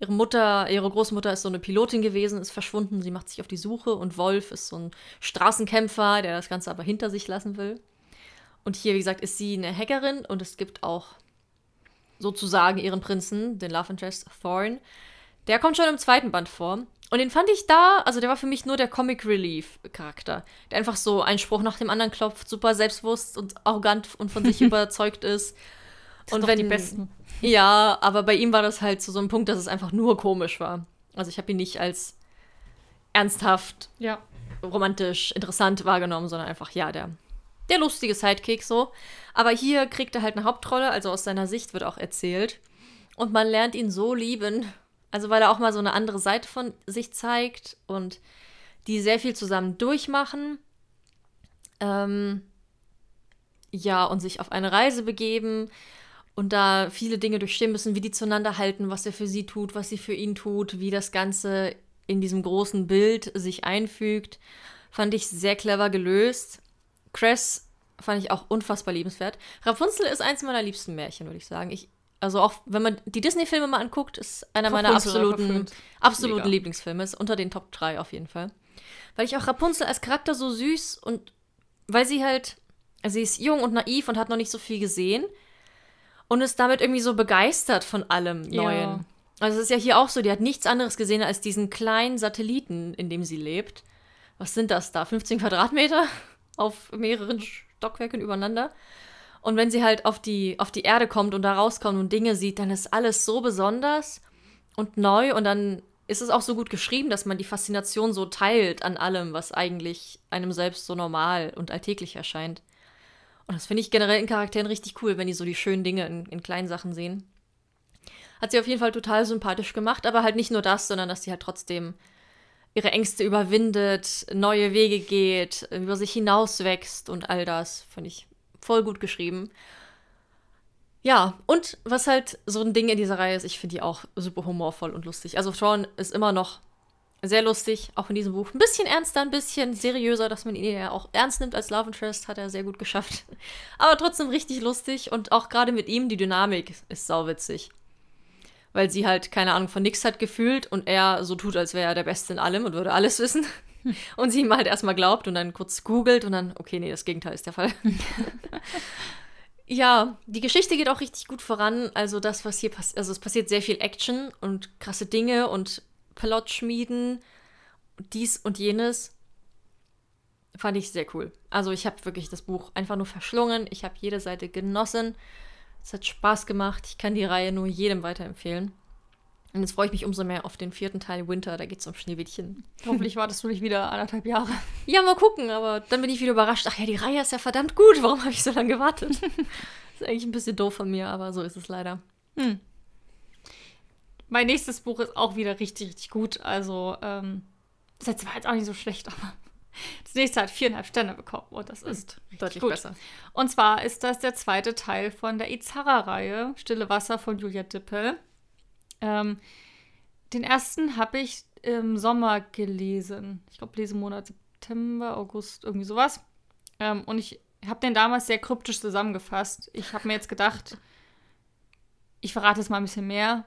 ihre Mutter, ihre Großmutter ist so eine Pilotin gewesen, ist verschwunden, sie macht sich auf die Suche und Wolf ist so ein Straßenkämpfer, der das Ganze aber hinter sich lassen will. Und hier, wie gesagt, ist sie eine Hackerin und es gibt auch sozusagen ihren Prinzen, den Love Interest Thorn. Der kommt schon im zweiten Band vor. Und den fand ich da, also der war für mich nur der Comic Relief Charakter, der einfach so einen Spruch nach dem anderen klopft, super selbstbewusst und arrogant und von sich [LAUGHS] überzeugt ist. Das und wenn die besten. [LAUGHS] Ja, aber bei ihm war das halt zu so einem Punkt, dass es einfach nur komisch war. Also ich habe ihn nicht als ernsthaft, ja. romantisch, interessant wahrgenommen, sondern einfach ja, der der lustige Sidekick so. Aber hier kriegt er halt eine Hauptrolle, also aus seiner Sicht wird auch erzählt. Und man lernt ihn so lieben. Also weil er auch mal so eine andere Seite von sich zeigt und die sehr viel zusammen durchmachen. Ähm, ja, und sich auf eine Reise begeben und da viele Dinge durchstehen müssen, wie die zueinander halten, was er für sie tut, was sie für ihn tut, wie das Ganze in diesem großen Bild sich einfügt. Fand ich sehr clever gelöst. Cress fand ich auch unfassbar liebenswert. Rapunzel ist eins meiner liebsten Märchen, würde ich sagen. Ich, also auch wenn man die Disney-Filme mal anguckt, ist einer meiner absoluten, absoluten Lieblingsfilme. Ist unter den Top 3 auf jeden Fall. Weil ich auch Rapunzel als Charakter so süß und weil sie halt, also sie ist jung und naiv und hat noch nicht so viel gesehen und ist damit irgendwie so begeistert von allem Neuen. Ja. Also es ist ja hier auch so, die hat nichts anderes gesehen als diesen kleinen Satelliten, in dem sie lebt. Was sind das da? 15 Quadratmeter [LAUGHS] auf mehreren Stockwerken übereinander. Und wenn sie halt auf die, auf die Erde kommt und da rauskommt und Dinge sieht, dann ist alles so besonders und neu und dann ist es auch so gut geschrieben, dass man die Faszination so teilt an allem, was eigentlich einem selbst so normal und alltäglich erscheint. Und das finde ich generell in Charakteren richtig cool, wenn die so die schönen Dinge in, in kleinen Sachen sehen. Hat sie auf jeden Fall total sympathisch gemacht, aber halt nicht nur das, sondern dass sie halt trotzdem ihre Ängste überwindet, neue Wege geht, über sich hinauswächst und all das. Finde ich voll gut geschrieben. Ja, und was halt so ein Ding in dieser Reihe ist, ich finde die auch super humorvoll und lustig. Also Thrawn ist immer noch sehr lustig, auch in diesem Buch. Ein bisschen ernster, ein bisschen seriöser, dass man ihn ja auch ernst nimmt als Love Interest, hat er sehr gut geschafft. [LAUGHS] Aber trotzdem richtig lustig und auch gerade mit ihm, die Dynamik ist sauwitzig weil sie halt keine Ahnung von nix hat gefühlt und er so tut, als wäre er der Beste in allem und würde alles wissen. [LAUGHS] Und sie ihm halt erstmal glaubt und dann kurz googelt und dann, okay, nee, das Gegenteil ist der Fall. [LAUGHS] ja, die Geschichte geht auch richtig gut voran. Also das, was hier passiert, also es passiert sehr viel Action und krasse Dinge und Plot schmieden, dies und jenes. Fand ich sehr cool. Also ich habe wirklich das Buch einfach nur verschlungen. Ich habe jede Seite genossen. Es hat Spaß gemacht. Ich kann die Reihe nur jedem weiterempfehlen. Und jetzt freue ich mich umso mehr auf den vierten Teil Winter. Da geht es um Schneewittchen. [LAUGHS] Hoffentlich wartest du nicht wieder anderthalb Jahre. Ja, mal gucken. Aber dann bin ich wieder überrascht. Ach ja, die Reihe ist ja verdammt gut. Warum habe ich so lange gewartet? [LAUGHS] ist eigentlich ein bisschen doof von mir, aber so ist es leider. Hm. Mein nächstes Buch ist auch wieder richtig, richtig gut. Also, ähm, das letzte war jetzt auch nicht so schlecht, [LAUGHS] aber das nächste hat viereinhalb Sterne bekommen und das ist deutlich gut. besser. Und zwar ist das der zweite Teil von der Izarra-Reihe, Stille Wasser von Julia Dippel. Ähm, den ersten habe ich im Sommer gelesen. Ich glaube, Lesemonat September, August, irgendwie sowas. Ähm, und ich habe den damals sehr kryptisch zusammengefasst. Ich habe mir jetzt gedacht, ich verrate jetzt mal ein bisschen mehr,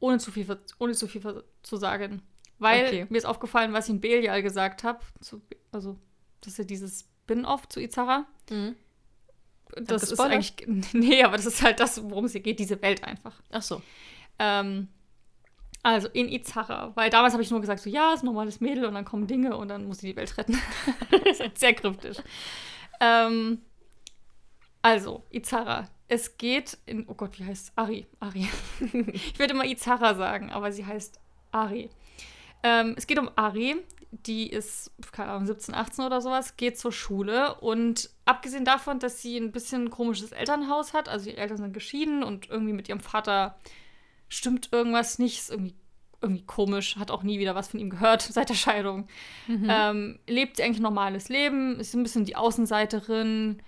ohne zu viel, ohne zu, viel zu sagen. Weil okay. mir ist aufgefallen, was ich in Belial gesagt habe. Also, das ist ja dieses Spin-off zu Izara. Mhm. Das ist eigentlich. [LAUGHS] Nee, aber das ist halt das, worum es hier geht, diese Welt einfach. Ach so. Ähm, also in Izara. Weil damals habe ich nur gesagt, so ja, ist ein normales Mädel und dann kommen Dinge und dann muss sie die Welt retten. [LAUGHS] das ist halt sehr kryptisch. Ähm, also, Izara. Es geht in. Oh Gott, wie heißt es? Ari. Ari. [LAUGHS] ich würde immer Izara sagen, aber sie heißt Ari. Ähm, es geht um Ari, die ist, keine Ahnung, 17, 18 oder sowas, geht zur Schule und abgesehen davon, dass sie ein bisschen ein komisches Elternhaus hat, also ihre Eltern sind geschieden und irgendwie mit ihrem Vater stimmt irgendwas nicht, ist irgendwie, irgendwie komisch, hat auch nie wieder was von ihm gehört [LAUGHS] seit der Scheidung. Mhm. Ähm, lebt sie eigentlich ein normales Leben, ist ein bisschen die Außenseiterin,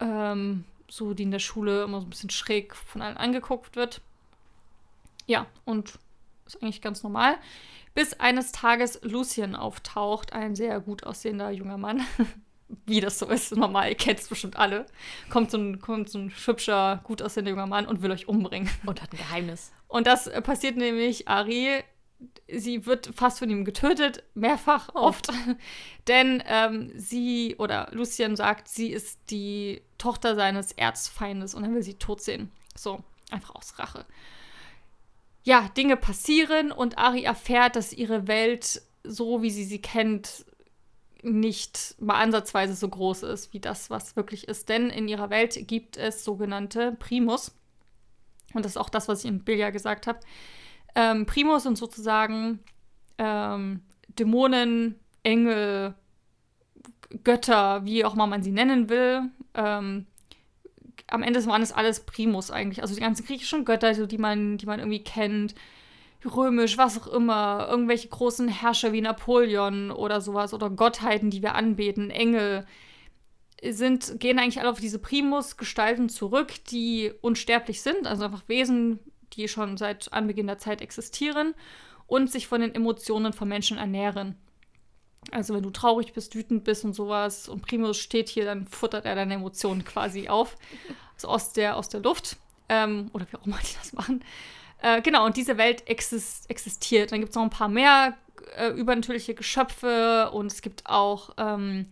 ähm, so die in der Schule immer so ein bisschen schräg von allen angeguckt wird. Ja, und ist eigentlich ganz normal. Bis eines Tages Lucien auftaucht, ein sehr gut aussehender junger Mann. [LAUGHS] Wie das so ist, normal, ihr kennt es bestimmt alle. Kommt so, ein, kommt so ein hübscher, gut aussehender junger Mann und will euch umbringen. Und hat ein Geheimnis. Und das passiert nämlich Ari. Sie wird fast von ihm getötet, mehrfach, oh. oft. [LAUGHS] Denn ähm, sie, oder Lucien sagt, sie ist die Tochter seines Erzfeindes und er will sie tot sehen. So, einfach aus Rache ja, Dinge passieren und Ari erfährt, dass ihre Welt, so wie sie sie kennt, nicht mal ansatzweise so groß ist wie das, was wirklich ist. Denn in ihrer Welt gibt es sogenannte Primus. Und das ist auch das, was ich in Bilja gesagt habe. Ähm, Primus sind sozusagen ähm, Dämonen, Engel, Götter, wie auch immer man sie nennen will. Ähm, am Ende waren es alles Primus eigentlich. Also die ganzen griechischen Götter, so, die, man, die man irgendwie kennt. Römisch, was auch immer. Irgendwelche großen Herrscher wie Napoleon oder sowas. Oder Gottheiten, die wir anbeten. Engel. Sind, gehen eigentlich alle auf diese Primus-Gestalten zurück, die unsterblich sind. Also einfach Wesen, die schon seit Anbeginn der Zeit existieren. Und sich von den Emotionen von Menschen ernähren. Also wenn du traurig bist, wütend bist und sowas und Primus steht hier, dann futtert er deine Emotionen quasi auf. Also aus der, aus der Luft. Ähm, oder wie auch immer die das machen. Äh, genau, und diese Welt exist existiert. Dann gibt es noch ein paar mehr äh, übernatürliche Geschöpfe und es gibt auch ähm,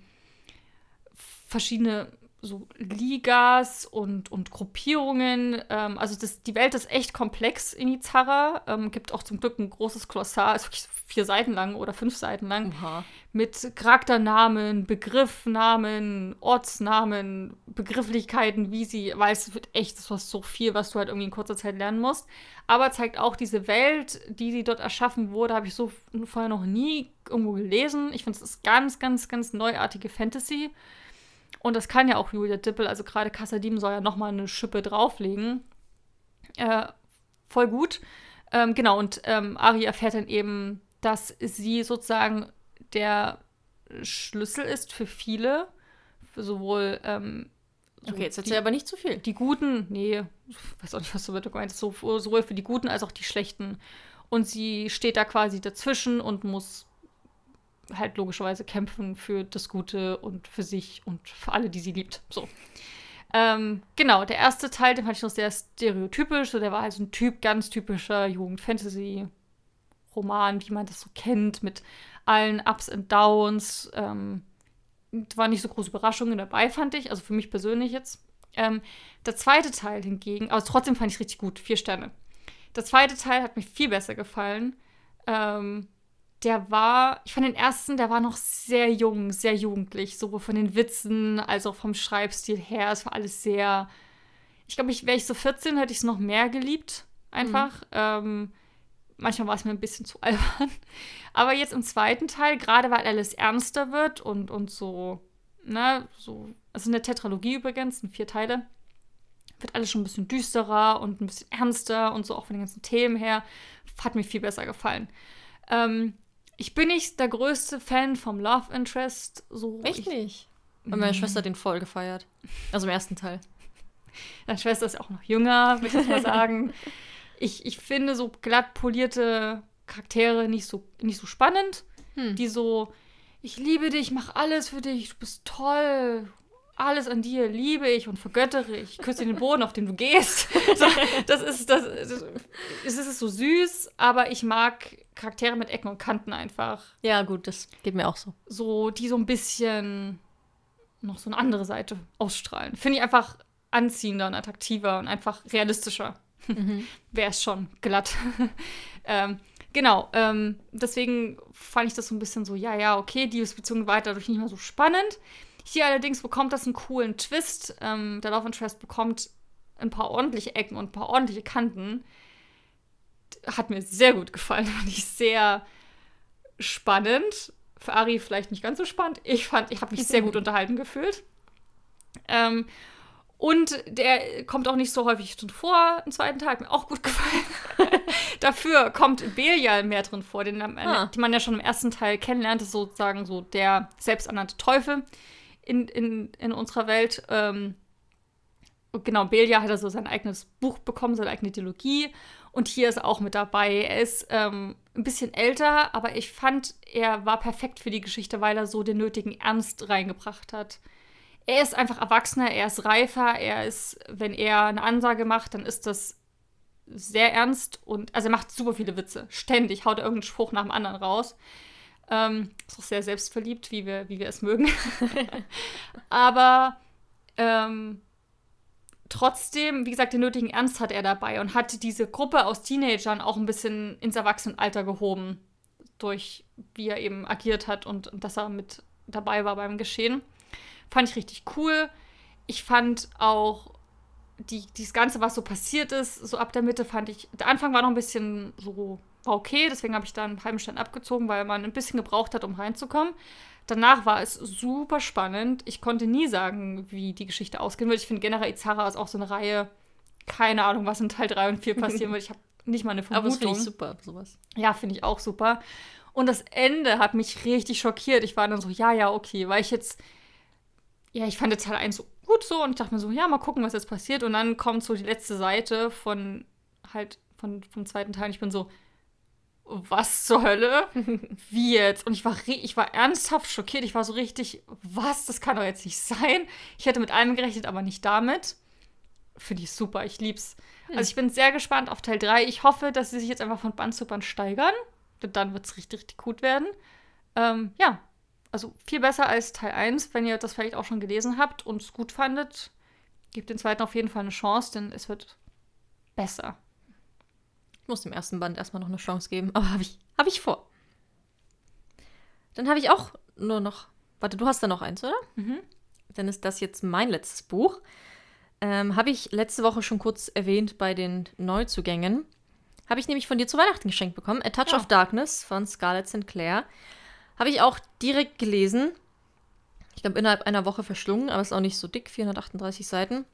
verschiedene so Ligas und, und Gruppierungen. Ähm, also das, die Welt ist echt komplex in Izarra. Ähm, gibt auch zum Glück ein großes Glossar, ist wirklich vier Seiten lang oder fünf Seiten lang, Oha. mit Charakternamen, Begriffnamen, Ortsnamen, Begrifflichkeiten, wie sie, weil es wird echt, das war so viel, was du halt irgendwie in kurzer Zeit lernen musst. Aber zeigt auch diese Welt, die sie dort erschaffen wurde, habe ich so vorher noch nie irgendwo gelesen. Ich finde, es ist ganz, ganz, ganz neuartige Fantasy. Und das kann ja auch Julia Dippel, also gerade Kassadim soll ja nochmal eine Schippe drauflegen. Äh, voll gut. Ähm, genau, und ähm, Ari erfährt dann eben, dass sie sozusagen der Schlüssel ist für viele, für sowohl ähm, so Okay, jetzt erzähl aber nicht zu viel. die Guten, nee, ich weiß auch nicht, was du damit gemeint hast, so, sowohl für die Guten als auch die Schlechten. Und sie steht da quasi dazwischen und muss halt logischerweise kämpfen für das Gute und für sich und für alle, die sie liebt. So. Ähm, genau, der erste Teil, den fand ich noch sehr stereotypisch. So, der war halt so ein Typ, ganz typischer Jugend-Fantasy-Roman, wie man das so kennt, mit allen Ups und Downs. Ähm, war nicht so große Überraschungen dabei, fand ich. Also für mich persönlich jetzt. Ähm, der zweite Teil hingegen, aber trotzdem fand ich richtig gut. Vier Sterne. Der zweite Teil hat mir viel besser gefallen. Ähm, der war, ich fand den ersten, der war noch sehr jung, sehr jugendlich, sowohl von den Witzen als auch vom Schreibstil her. Es war alles sehr. Ich glaube, ich, wäre ich so 14, hätte ich es noch mehr geliebt. Einfach. Ähm, manchmal war es mir ein bisschen zu albern. Aber jetzt im zweiten Teil, gerade weil alles ernster wird und, und so, ne, so, also eine Tetralogie übrigens, sind vier Teile, wird alles schon ein bisschen düsterer und ein bisschen ernster und so auch von den ganzen Themen her. Hat mir viel besser gefallen. Ähm, ich bin nicht der größte Fan vom Love Interest. So, Echt ich, nicht. Und meine Schwester hat den voll gefeiert. Also im ersten Teil. [LAUGHS] Deine Schwester ist auch noch jünger, würde ich jetzt mal [LAUGHS] sagen. ich, ich finde so glatt polierte Charaktere nicht so, nicht so spannend. Hm. Die so, ich liebe dich, ich mache alles für dich, du bist toll. Alles an dir liebe ich und vergöttere ich. Küsse den Boden, auf den du gehst. [LAUGHS] so, das ist das, das es ist so süß, aber ich mag Charaktere mit Ecken und Kanten einfach. Ja, gut, das geht mir auch so. So, die so ein bisschen noch so eine andere Seite ausstrahlen. Finde ich einfach anziehender und attraktiver und einfach realistischer. Mhm. [LAUGHS] Wäre es schon glatt. [LAUGHS] ähm, genau, ähm, deswegen fand ich das so ein bisschen so, ja, ja, okay, die Beziehung war dadurch nicht mehr so spannend. Hier allerdings bekommt das einen coolen Twist. Ähm, der Love Interest bekommt ein paar ordentliche Ecken und ein paar ordentliche Kanten. Hat mir sehr gut gefallen, [LAUGHS] fand ich sehr spannend. Für Ari vielleicht nicht ganz so spannend. Ich fand, ich habe mich sehr gut [LAUGHS] unterhalten gefühlt. Ähm, und der kommt auch nicht so häufig drin vor. Im zweiten Teil hat mir auch gut gefallen. [LAUGHS] Dafür kommt Belial mehr drin vor, den, Ah. den man ja schon im ersten Teil kennenlernt. Das ist sozusagen so der selbsternannte Teufel in, in, in unserer Welt. Ähm, genau, Belial hat also sein eigenes Buch bekommen, seine eigene Ideologie. Und hier ist er auch mit dabei. Er ist ähm, ein bisschen älter, aber ich fand, er war perfekt für die Geschichte, weil er so den nötigen Ernst reingebracht hat. Er ist einfach erwachsener, er ist reifer, er ist, wenn er eine Ansage macht, dann ist das sehr ernst und, also er macht super viele Witze. Ständig haut er irgendeinen Spruch nach dem anderen raus. Ähm, ist auch sehr selbstverliebt, wie wir, wie wir es mögen. [LAUGHS] Aber ähm, trotzdem, wie gesagt, den nötigen Ernst hat er dabei und hat diese Gruppe aus Teenagern auch ein bisschen ins Erwachsenenalter gehoben. Durch wie er eben agiert hat und, und dass er mit dabei war beim Geschehen. Fand ich richtig cool. Ich fand auch die, dieses Ganze, was so passiert ist, so ab der Mitte fand ich, der Anfang war noch ein bisschen so, war okay, deswegen habe ich da einen halben Stern abgezogen, weil man ein bisschen gebraucht hat, um reinzukommen. Danach war es super spannend. Ich konnte nie sagen, wie die Geschichte ausgehen wird. Ich finde generell Izara ist auch so eine Reihe, keine Ahnung, was in Teil 3 und 4 passieren wird. Ich habe nicht mal eine Aber das Vermutung. finde ich super, sowas. Ja, finde ich auch super. Und das Ende hat mich richtig schockiert. Ich war dann so, ja, ja, okay, weil ich jetzt, ja, ich fand Teil 1 so gut so und ich dachte mir so, ja, mal gucken, was jetzt passiert. Und dann kommt so die letzte Seite von halt von, vom zweiten Teil und ich bin so, was zur Hölle? [LAUGHS] Wie jetzt? Und ich war, ich war ernsthaft schockiert. Ich war so richtig, was? Das kann doch jetzt nicht sein. Ich hätte mit allem gerechnet, aber nicht damit. Finde ich super. Ich lieb's. Also ich bin sehr gespannt auf Teil 3. Ich hoffe, dass sie sich jetzt einfach von Band zu Band steigern. Dann wird es richtig, richtig gut werden. Ähm, ja, also viel besser als Teil 1. Wenn ihr das vielleicht auch schon gelesen habt und es gut fandet, gebt den zweiten auf jeden Fall eine Chance, denn es wird besser. Ich muss dem ersten Band erstmal noch eine Chance geben, [LAUGHS] aber habe ich, hab ich vor. Dann habe ich auch nur noch. Warte, du hast da noch eins, oder? Mhm. Dann ist das jetzt mein letztes Buch. Ähm, habe ich letzte Woche schon kurz erwähnt bei den Neuzugängen. Habe ich nämlich von dir zu Weihnachten geschenkt bekommen. A Touch Ja. of Darkness von Scarlett Sinclair. Habe ich auch direkt gelesen. Ich glaube, innerhalb einer Woche verschlungen, aber ist auch nicht so dick, 438 Seiten.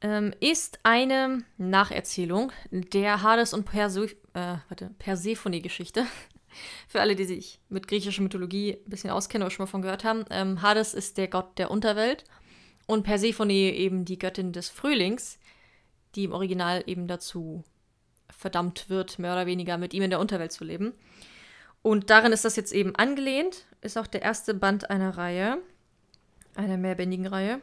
Ähm, ist eine Nacherzählung der Hades und Perse äh, Persephone-Geschichte. [LAUGHS] Für alle, die sich mit griechischer Mythologie ein bisschen auskennen oder schon mal von gehört haben. Ähm, Hades ist der Gott der Unterwelt und Persephone eben die Göttin des Frühlings, die im Original eben dazu verdammt wird, mehr oder weniger mit ihm in der Unterwelt zu leben. Und darin ist das jetzt eben angelehnt. Ist auch der erste Band einer Reihe, einer mehrbändigen Reihe.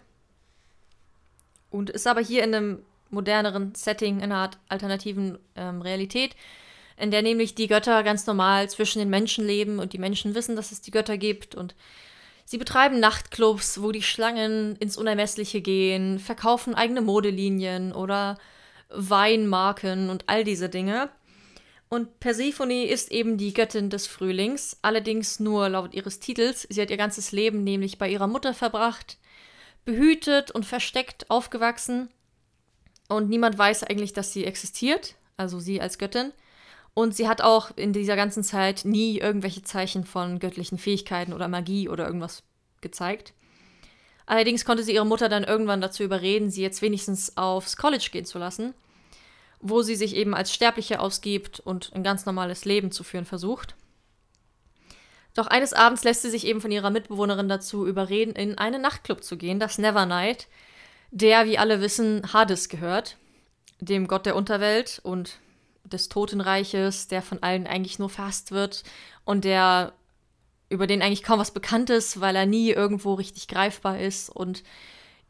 Und ist aber hier in einem moderneren Setting, in einer Art alternativen ähm, Realität, in der nämlich die Götter ganz normal zwischen den Menschen leben und die Menschen wissen, dass es die Götter gibt und sie betreiben Nachtclubs, wo die Schlangen ins Unermessliche gehen, verkaufen eigene Modelinien oder Weinmarken und all diese Dinge. Und Persephone ist eben die Göttin des Frühlings, allerdings nur laut ihres Titels. Sie hat ihr ganzes Leben nämlich bei ihrer Mutter verbracht, behütet und versteckt aufgewachsen. Und niemand weiß eigentlich, dass sie existiert, also sie als Göttin. Und sie hat auch in dieser ganzen Zeit nie irgendwelche Zeichen von göttlichen Fähigkeiten oder Magie oder irgendwas gezeigt. Allerdings konnte sie ihre Mutter dann irgendwann dazu überreden, sie jetzt wenigstens aufs College gehen zu lassen, wo sie sich eben als Sterbliche ausgibt und ein ganz normales Leben zu führen versucht. Doch eines Abends lässt sie sich eben von ihrer Mitbewohnerin dazu überreden, in einen Nachtclub zu gehen, das Nevernight, der, wie alle wissen, Hades gehört, dem Gott der Unterwelt und des Totenreiches, der von allen eigentlich nur verhasst wird und der über den eigentlich kaum was bekannt ist, weil er nie irgendwo richtig greifbar ist und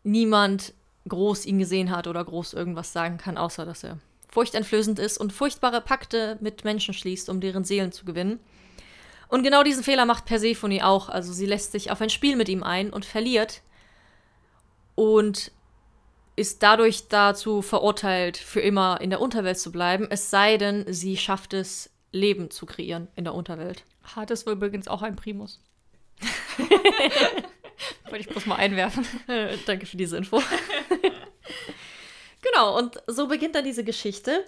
niemand groß ihn gesehen hat oder groß irgendwas sagen kann, außer dass er furchteinflößend ist und furchtbare Pakte mit Menschen schließt, um deren Seelen zu gewinnen. Und genau diesen Fehler macht Persephone auch. Also sie lässt sich auf ein Spiel mit ihm ein und verliert und ist dadurch dazu verurteilt, für immer in der Unterwelt zu bleiben, es sei denn, sie schafft es, Leben zu kreieren in der Unterwelt. Hades war übrigens auch ein Primus. [LAUGHS] Wollte ich bloß mal einwerfen. Danke für diese Info. [LAUGHS] genau, und so beginnt dann diese Geschichte.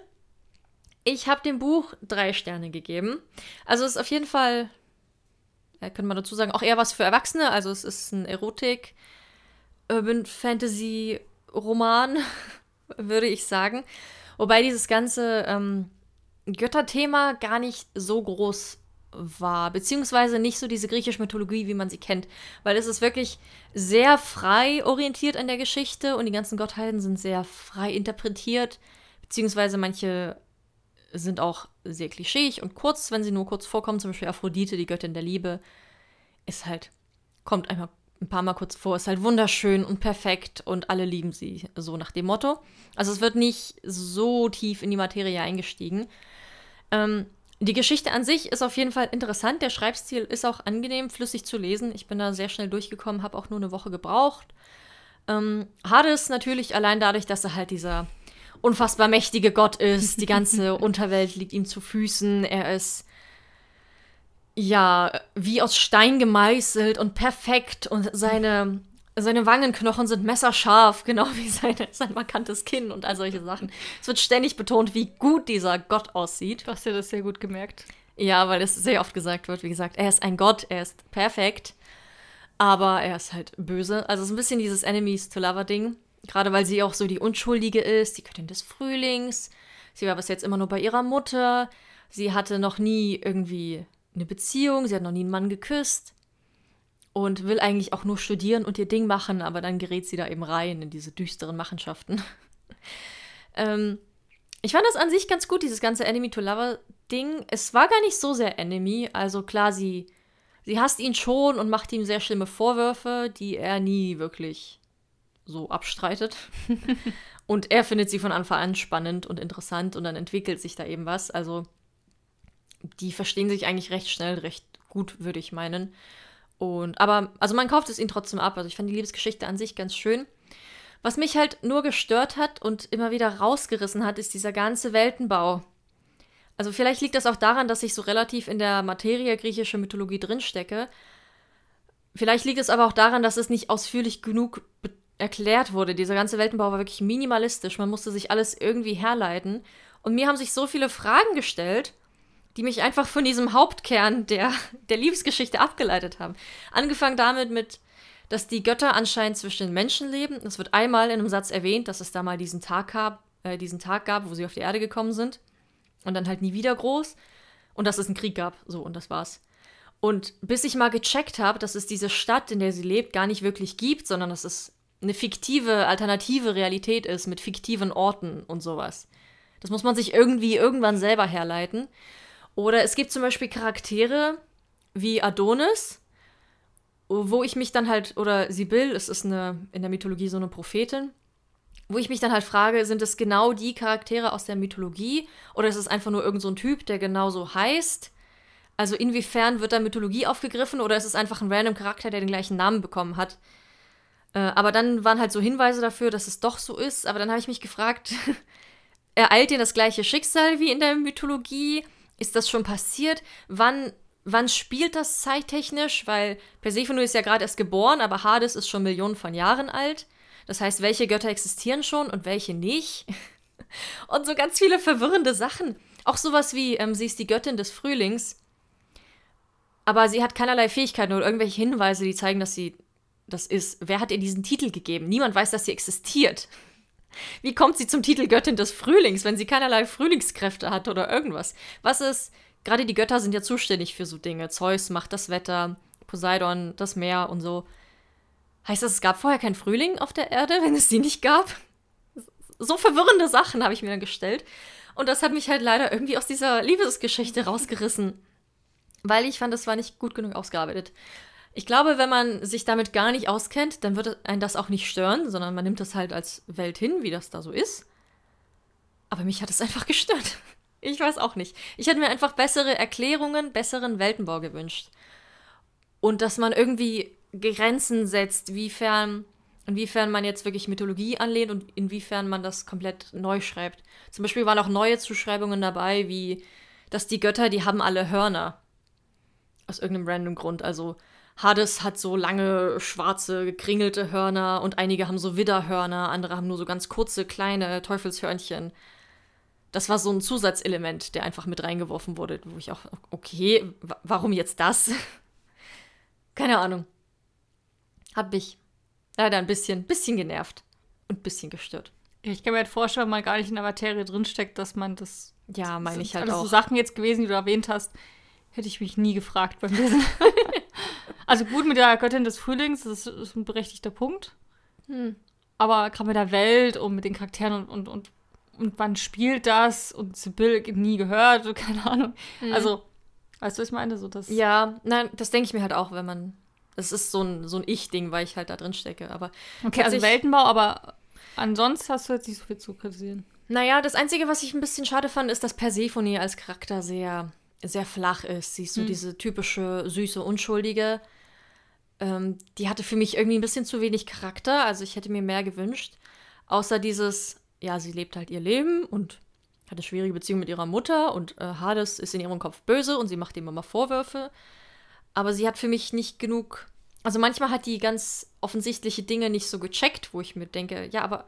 Ich habe dem Buch drei Sterne gegeben. Also es ist auf jeden Fall, ja, könnte man dazu sagen, auch eher was für Erwachsene. Also es ist ein Erotik, Urban Fantasy Roman, [LAUGHS] würde ich sagen. Wobei dieses ganze ähm, Götterthema gar nicht so groß war, beziehungsweise nicht so diese griechische Mythologie, wie man sie kennt, weil es ist wirklich sehr frei orientiert an der Geschichte und die ganzen Gottheiten sind sehr frei interpretiert, beziehungsweise manche sind auch sehr klischeeig und kurz, wenn sie nur kurz vorkommen, zum Beispiel Aphrodite, die Göttin der Liebe, ist halt, kommt einmal ein paar Mal kurz vor, ist halt wunderschön und perfekt und alle lieben sie, so nach dem Motto. Also es wird nicht so tief in die Materie eingestiegen. Ähm, die Geschichte an sich ist auf jeden Fall interessant. Der Schreibstil ist auch angenehm, flüssig zu lesen. Ich bin da sehr schnell durchgekommen, habe auch nur eine Woche gebraucht. Ähm, Hades natürlich allein dadurch, dass er halt dieser unfassbar mächtige Gott ist. Die [LAUGHS] ganze Unterwelt liegt ihm zu Füßen. Er ist ja wie aus Stein gemeißelt und perfekt und seine seine Wangenknochen sind messerscharf, [LAUGHS] genau wie seine, sein markantes Kinn und all solche Sachen. Es wird ständig betont, wie gut dieser Gott aussieht. Du hast dir das sehr gut gemerkt. Ja, weil es sehr oft gesagt wird, wie gesagt, er ist ein Gott, er ist perfekt, aber er ist halt böse. Also es ist ein bisschen dieses Enemies to Lover Ding, gerade weil sie auch so die Unschuldige ist, die Göttin des Frühlings. Sie war bis jetzt immer nur bei ihrer Mutter. Sie hatte noch nie irgendwie eine Beziehung, sie hat noch nie einen Mann geküsst und will eigentlich auch nur studieren und ihr Ding machen, aber dann gerät sie da eben rein in diese düsteren Machenschaften. [LAUGHS] ähm, ich fand das an sich ganz gut, dieses ganze Enemy to Lover Ding. Es war gar nicht so sehr Enemy, also klar, sie, sie hasst ihn schon und macht ihm sehr schlimme Vorwürfe, die er nie wirklich so abstreitet. [LAUGHS] und er findet sie von Anfang an spannend und interessant und dann entwickelt sich da eben was. Also die verstehen sich eigentlich recht schnell, recht gut, würde ich meinen. Und, aber, also man kauft es ihnen trotzdem ab. Also ich fand die Liebesgeschichte an sich ganz schön. Was mich halt nur gestört hat und immer wieder rausgerissen hat, ist dieser ganze Weltenbau. Also vielleicht liegt das auch daran, dass ich so relativ in der Materie griechischer Mythologie drinstecke. Vielleicht liegt es aber auch daran, dass es nicht ausführlich genug erklärt wurde. Dieser ganze Weltenbau war wirklich minimalistisch. Man musste sich alles irgendwie herleiten. Und mir haben sich so viele Fragen gestellt, die mich einfach von diesem Hauptkern der, der Liebesgeschichte abgeleitet haben. Angefangen damit mit, dass die Götter anscheinend zwischen den Menschen leben. Es wird einmal in einem Satz erwähnt, dass es da mal diesen Tag gab, äh, diesen Tag gab, wo sie auf die Erde gekommen sind. Und dann halt nie wieder groß. Und dass es einen Krieg gab. So, und das war's. Und bis ich mal gecheckt habe, dass es diese Stadt, in der sie lebt, gar nicht wirklich gibt, sondern dass es eine fiktive, alternative Realität ist mit fiktiven Orten und sowas. Das muss man sich irgendwie irgendwann selber herleiten. Oder es gibt zum Beispiel Charaktere wie Adonis, wo ich mich dann halt, oder Sibyl, es ist eine, in der Mythologie so eine Prophetin, wo ich mich dann halt frage, sind es genau die Charaktere aus der Mythologie oder ist es einfach nur irgendein so Typ, der genauso heißt? Also inwiefern wird da Mythologie aufgegriffen oder ist es einfach ein random Charakter, der den gleichen Namen bekommen hat? Äh, aber dann waren halt so Hinweise dafür, dass es doch so ist. Aber dann habe ich mich gefragt, [LAUGHS] ereilt ihr das gleiche Schicksal wie in der Mythologie? Ist das schon passiert? Wann wann spielt das zeittechnisch? Weil Persephone ist ja gerade erst geboren, aber Hades ist schon Millionen von Jahren alt. Das heißt, welche Götter existieren schon und welche nicht? [LAUGHS] und so ganz viele verwirrende Sachen. Auch sowas wie, ähm, sie ist die Göttin des Frühlings, aber sie hat keinerlei Fähigkeiten oder irgendwelche Hinweise, die zeigen, dass sie das ist. Wer hat ihr diesen Titel gegeben? Niemand weiß, dass sie existiert. Wie kommt sie zum Titel Göttin des Frühlings, wenn sie keinerlei Frühlingskräfte hat oder irgendwas? Was ist Gerade die Götter sind ja zuständig für so Dinge. Zeus macht das Wetter, Poseidon das Meer und so. Heißt das, es gab vorher keinen Frühling auf der Erde, wenn es sie nicht gab? So verwirrende Sachen habe ich mir dann gestellt. Und das hat mich halt leider irgendwie aus dieser Liebesgeschichte rausgerissen. Weil ich fand, das war nicht gut genug ausgearbeitet. Ich glaube, wenn man sich damit gar nicht auskennt, dann wird einen das auch nicht stören, sondern man nimmt das halt als Welt hin, wie das da so ist. Aber mich hat es [LAUGHS] einfach gestört. Ich weiß auch nicht. Ich hätte mir einfach bessere Erklärungen, besseren Weltenbau gewünscht. Und dass man irgendwie Grenzen setzt, wiefern, inwiefern man jetzt wirklich Mythologie anlehnt und inwiefern man das komplett neu schreibt. Zum Beispiel waren auch neue Zuschreibungen dabei, wie, dass die Götter, die haben alle Hörner. Aus irgendeinem random Grund. Also Hades hat so lange, schwarze, gekringelte Hörner und einige haben so Widderhörner, andere haben nur so ganz kurze, kleine Teufelshörnchen das war so ein Zusatzelement, der einfach mit reingeworfen wurde, wo ich auch, okay, warum jetzt das? [LAUGHS] Keine Ahnung. Hat mich leider ein bisschen, bisschen genervt und ein bisschen gestört. Ich kann mir halt vorstellen, wenn man gar nicht in der Materie drinsteckt, dass man das. Ja, meine ich halt alles auch. so Sachen jetzt gewesen, die du erwähnt hast, hätte ich mich nie gefragt beim Lesen. [LAUGHS] also gut mit der Göttin des Frühlings, das ist ein berechtigter Punkt. Hm. Aber gerade mit der Welt und mit den Charakteren und, und, und und wann spielt das und Sibyl nie gehört, [LAUGHS] keine Ahnung. Mhm. Also, weißt du, was ich meine? So, das ja, nein, das denke ich mir halt auch, wenn man. Das ist so ein, so ein Ich-Ding, weil ich halt da drin stecke. Aber okay, also Weltenbau, aber ansonsten hast du jetzt nicht so viel zu kritisieren. Naja, das Einzige, was ich ein bisschen schade fand, ist, dass Persephone als Charakter sehr, sehr flach ist. Sie ist so mhm. diese typische, süße, unschuldige. Ähm, die hatte für mich irgendwie ein bisschen zu wenig Charakter. Also ich hätte mir mehr gewünscht. Außer dieses, ja, sie lebt halt ihr Leben und hat eine schwierige Beziehung mit ihrer Mutter und äh, Hades ist in ihrem Kopf böse und sie macht ihm immer Vorwürfe. Aber sie hat für mich nicht genug. Also manchmal hat die ganz offensichtliche Dinge nicht so gecheckt, wo ich mir denke, ja, aber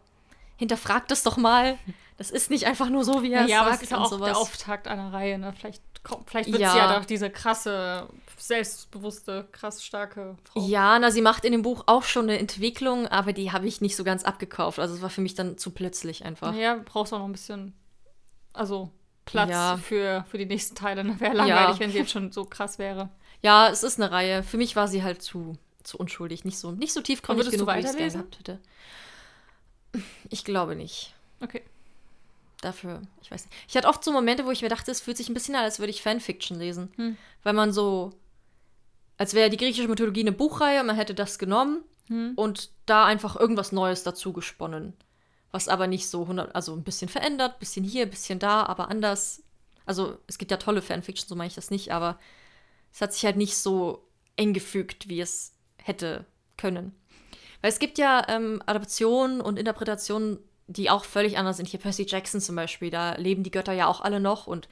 hinterfragt das doch mal. Das ist nicht einfach nur so, wie er ja, sagt. Ja, aber es ist ja auch sowas. der Auftakt einer Reihe. Ne? Vielleicht, vielleicht wird ja. sie ja doch diese krasse, selbstbewusste, krass starke Frau. Ja, na, sie macht in dem Buch auch schon eine Entwicklung, aber die habe ich nicht so ganz abgekauft. Also es war für mich dann zu plötzlich einfach. Ja, brauchst auch noch ein bisschen, also Platz ja. für, für die nächsten Teile. Ne? Wäre langweilig, ja. wenn sie jetzt schon so krass wäre. Ja, es ist eine Reihe. Für mich war sie halt zu, zu unschuldig, nicht so, nicht so tiefgründig genug, wie ich es gerne gehabt hätte. Ich glaube nicht. Okay. Dafür, ich weiß nicht. Ich hatte oft so Momente, wo ich mir dachte, es fühlt sich ein bisschen an, als würde ich Fanfiction lesen. Hm. Weil man so, als wäre die griechische Mythologie eine Buchreihe, man hätte das genommen hm. und da einfach irgendwas Neues dazu gesponnen. Was aber nicht so 100, also ein bisschen verändert, ein bisschen hier, ein bisschen da, aber anders. Also es gibt ja tolle Fanfiction, so meine ich das nicht, aber es hat sich halt nicht so eng gefügt, wie es hätte können. Weil es gibt ja ähm, Adaptionen und Interpretationen, die auch völlig anders sind. Hier Percy Jackson zum Beispiel, da leben die Götter ja auch alle noch und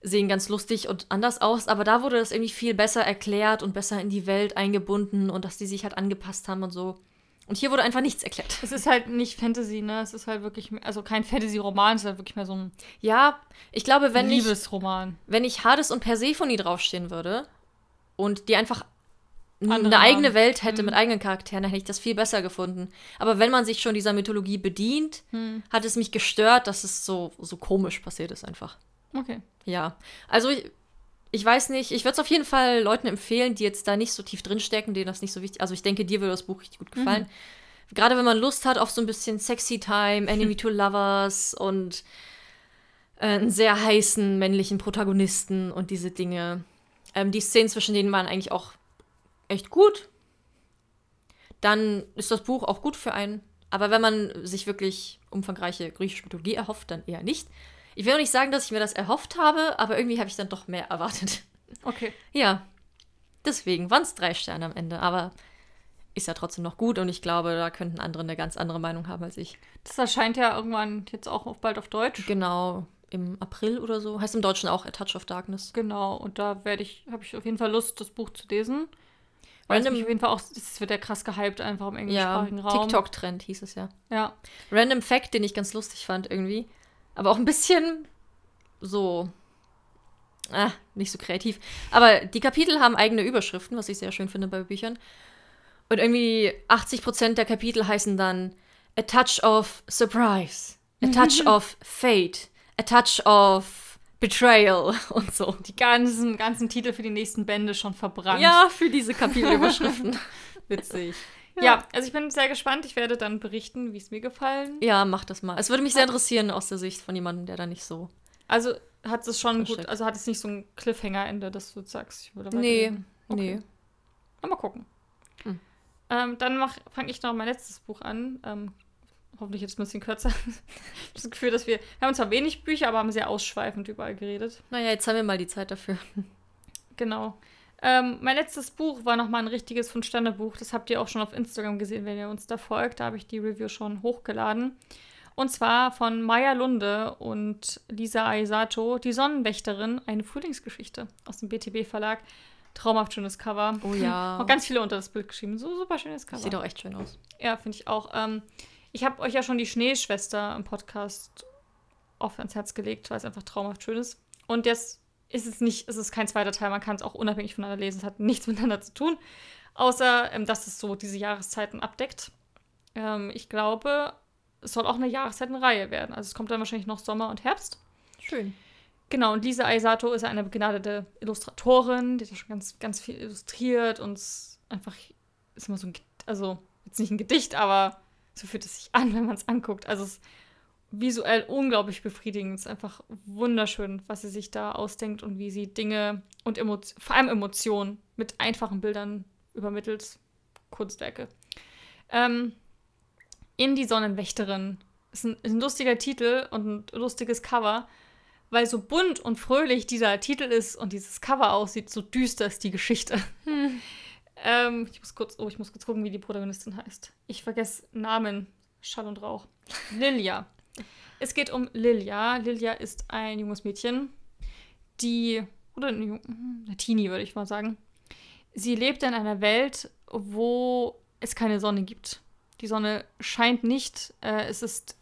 sehen ganz lustig und anders aus, aber da wurde das irgendwie viel besser erklärt und besser in die Welt eingebunden und dass die sich halt angepasst haben und so. Und hier wurde einfach nichts erklärt. Es ist halt nicht Fantasy, ne? Es ist halt wirklich, also kein Fantasy-Roman, es ist halt wirklich mehr so ein Ja, ich glaube, wenn ich, Liebesroman. wenn ich Hades und Persephone draufstehen würde und die einfach eine eigene. Welt hätte Mhm. mit eigenen Charakteren, dann hätte ich das viel besser gefunden. Aber wenn man sich schon dieser Mythologie bedient, Hm. hat es mich gestört, dass es so, so komisch passiert ist einfach. Okay. Ja, also ich, ich weiß nicht, ich würde es auf jeden Fall Leuten empfehlen, die jetzt da nicht so tief drinstecken, denen das nicht so wichtig Also ich denke, dir würde das Buch richtig gut gefallen. Gerade wenn man Lust hat auf so ein bisschen Sexy Time, [LAUGHS] Enemy to Lovers und äh, einen sehr heißen männlichen Protagonisten und diese Dinge. Ähm, die Szenen zwischen denen waren eigentlich auch echt gut. Dann ist das Buch auch gut für einen. Aber wenn man sich wirklich umfangreiche griechische Mythologie erhofft, dann eher nicht. Ich will auch nicht sagen, dass ich mir das erhofft habe, aber irgendwie habe ich dann doch mehr erwartet. Okay. Ja, deswegen waren es drei Sterne am Ende, aber ist ja trotzdem noch gut und ich glaube, da könnten andere eine ganz andere Meinung haben als ich. Das erscheint ja irgendwann jetzt auch bald auf Deutsch. Genau, im April oder so. Heißt im Deutschen auch A Touch of Darkness. Genau, und da werde ich, habe ich auf jeden Fall Lust, das Buch zu lesen. Random- auf jeden Fall auch, es wird ja krass gehypt einfach im Ja, englischsprachigen Raum. TikTok-Trend hieß es ja. Ja. Random Fact, den ich ganz lustig fand irgendwie. Aber auch ein bisschen so. Ah, nicht so kreativ. Aber die Kapitel haben eigene Überschriften, was ich sehr schön finde bei Büchern. Und irgendwie 80% der Kapitel heißen dann A Touch of Surprise, A Touch [LAUGHS] of Fate, A Touch of Betrayal [LAUGHS] und so. Die ganzen, ganzen Titel für die nächsten Bände schon verbrannt. Ja, für diese Kapitelüberschriften. [LAUGHS] witzig. Ja. also ich bin sehr gespannt. Ich werde dann berichten, wie es mir gefallen. ja, mach das mal. Es würde mich sehr interessieren aus der Sicht von jemandem, der da nicht so. Also hat es schon Versteckt. gut, also hat es nicht so ein Cliffhanger-Ende, dass du sagst, ich würde Nee, weiterlesen. Okay. nee. Na, mal gucken. Hm. Ähm, dann fange ich noch mein letztes Buch an. Ähm, hoffentlich jetzt ein bisschen kürzer. [LAUGHS] ich habe das Gefühl, dass wir, wir haben zwar wenig Bücher, aber haben sehr ausschweifend überall geredet. Naja, jetzt haben wir mal die Zeit dafür. Genau. Ähm, mein letztes Buch war nochmal ein richtiges Fünf-Sterne-Buch. Das habt ihr auch schon auf Instagram gesehen, wenn ihr uns da folgt. Da habe ich die Review schon hochgeladen. Und zwar von Maya Lunde und Lisa Aisato, Die Sonnenwächterin, eine Frühlingsgeschichte aus dem BTB-Verlag. Traumhaft schönes Cover. Oh ja. [LAUGHS] Auch ganz viele unter das Bild geschrieben. So super schönes Cover. Sieht auch echt schön aus. Ja, finde ich auch. Ähm, ich habe euch ja schon die Schneeschwester im Podcast auf ans Herz gelegt, weil es einfach traumhaft schön ist. Und jetzt ist es nicht, es ist kein zweiter Teil, man kann es auch unabhängig voneinander lesen, es hat nichts [LAUGHS] miteinander zu tun, außer ähm, dass es so diese Jahreszeiten abdeckt. Ähm, ich glaube, es soll auch eine Jahreszeitenreihe werden. Also es kommt dann wahrscheinlich noch Sommer und Herbst. Schön. Genau, und Lisa Aisato ist eine begnadete Illustratorin, die hat ja schon ganz, ganz viel illustriert und es einfach ist immer so ein, also jetzt nicht ein Gedicht, aber so fühlt es sich an, wenn man es anguckt. Also es ist visuell unglaublich befriedigend. Es ist einfach wunderschön, was sie sich da ausdenkt und wie sie Dinge und Emotio vor allem Emotionen mit einfachen Bildern übermittelt. Kunstwerke. Ähm, in die Sonnenwächterin ist ein, ist ein lustiger Titel und ein lustiges Cover, weil so bunt und fröhlich dieser Titel ist und dieses Cover aussieht, so düster ist die Geschichte. Ähm, ich muss kurz, oh, ich muss kurz gucken, wie die Protagonistin heißt. Ich vergesse Namen. Schall und Rauch. Lilia. Es geht um Lilia. Lilia ist ein junges Mädchen, die, oder eine, eine Teenie, würde ich mal sagen. Sie lebt in einer Welt, wo es keine Sonne gibt. Die Sonne scheint nicht. Äh, es ist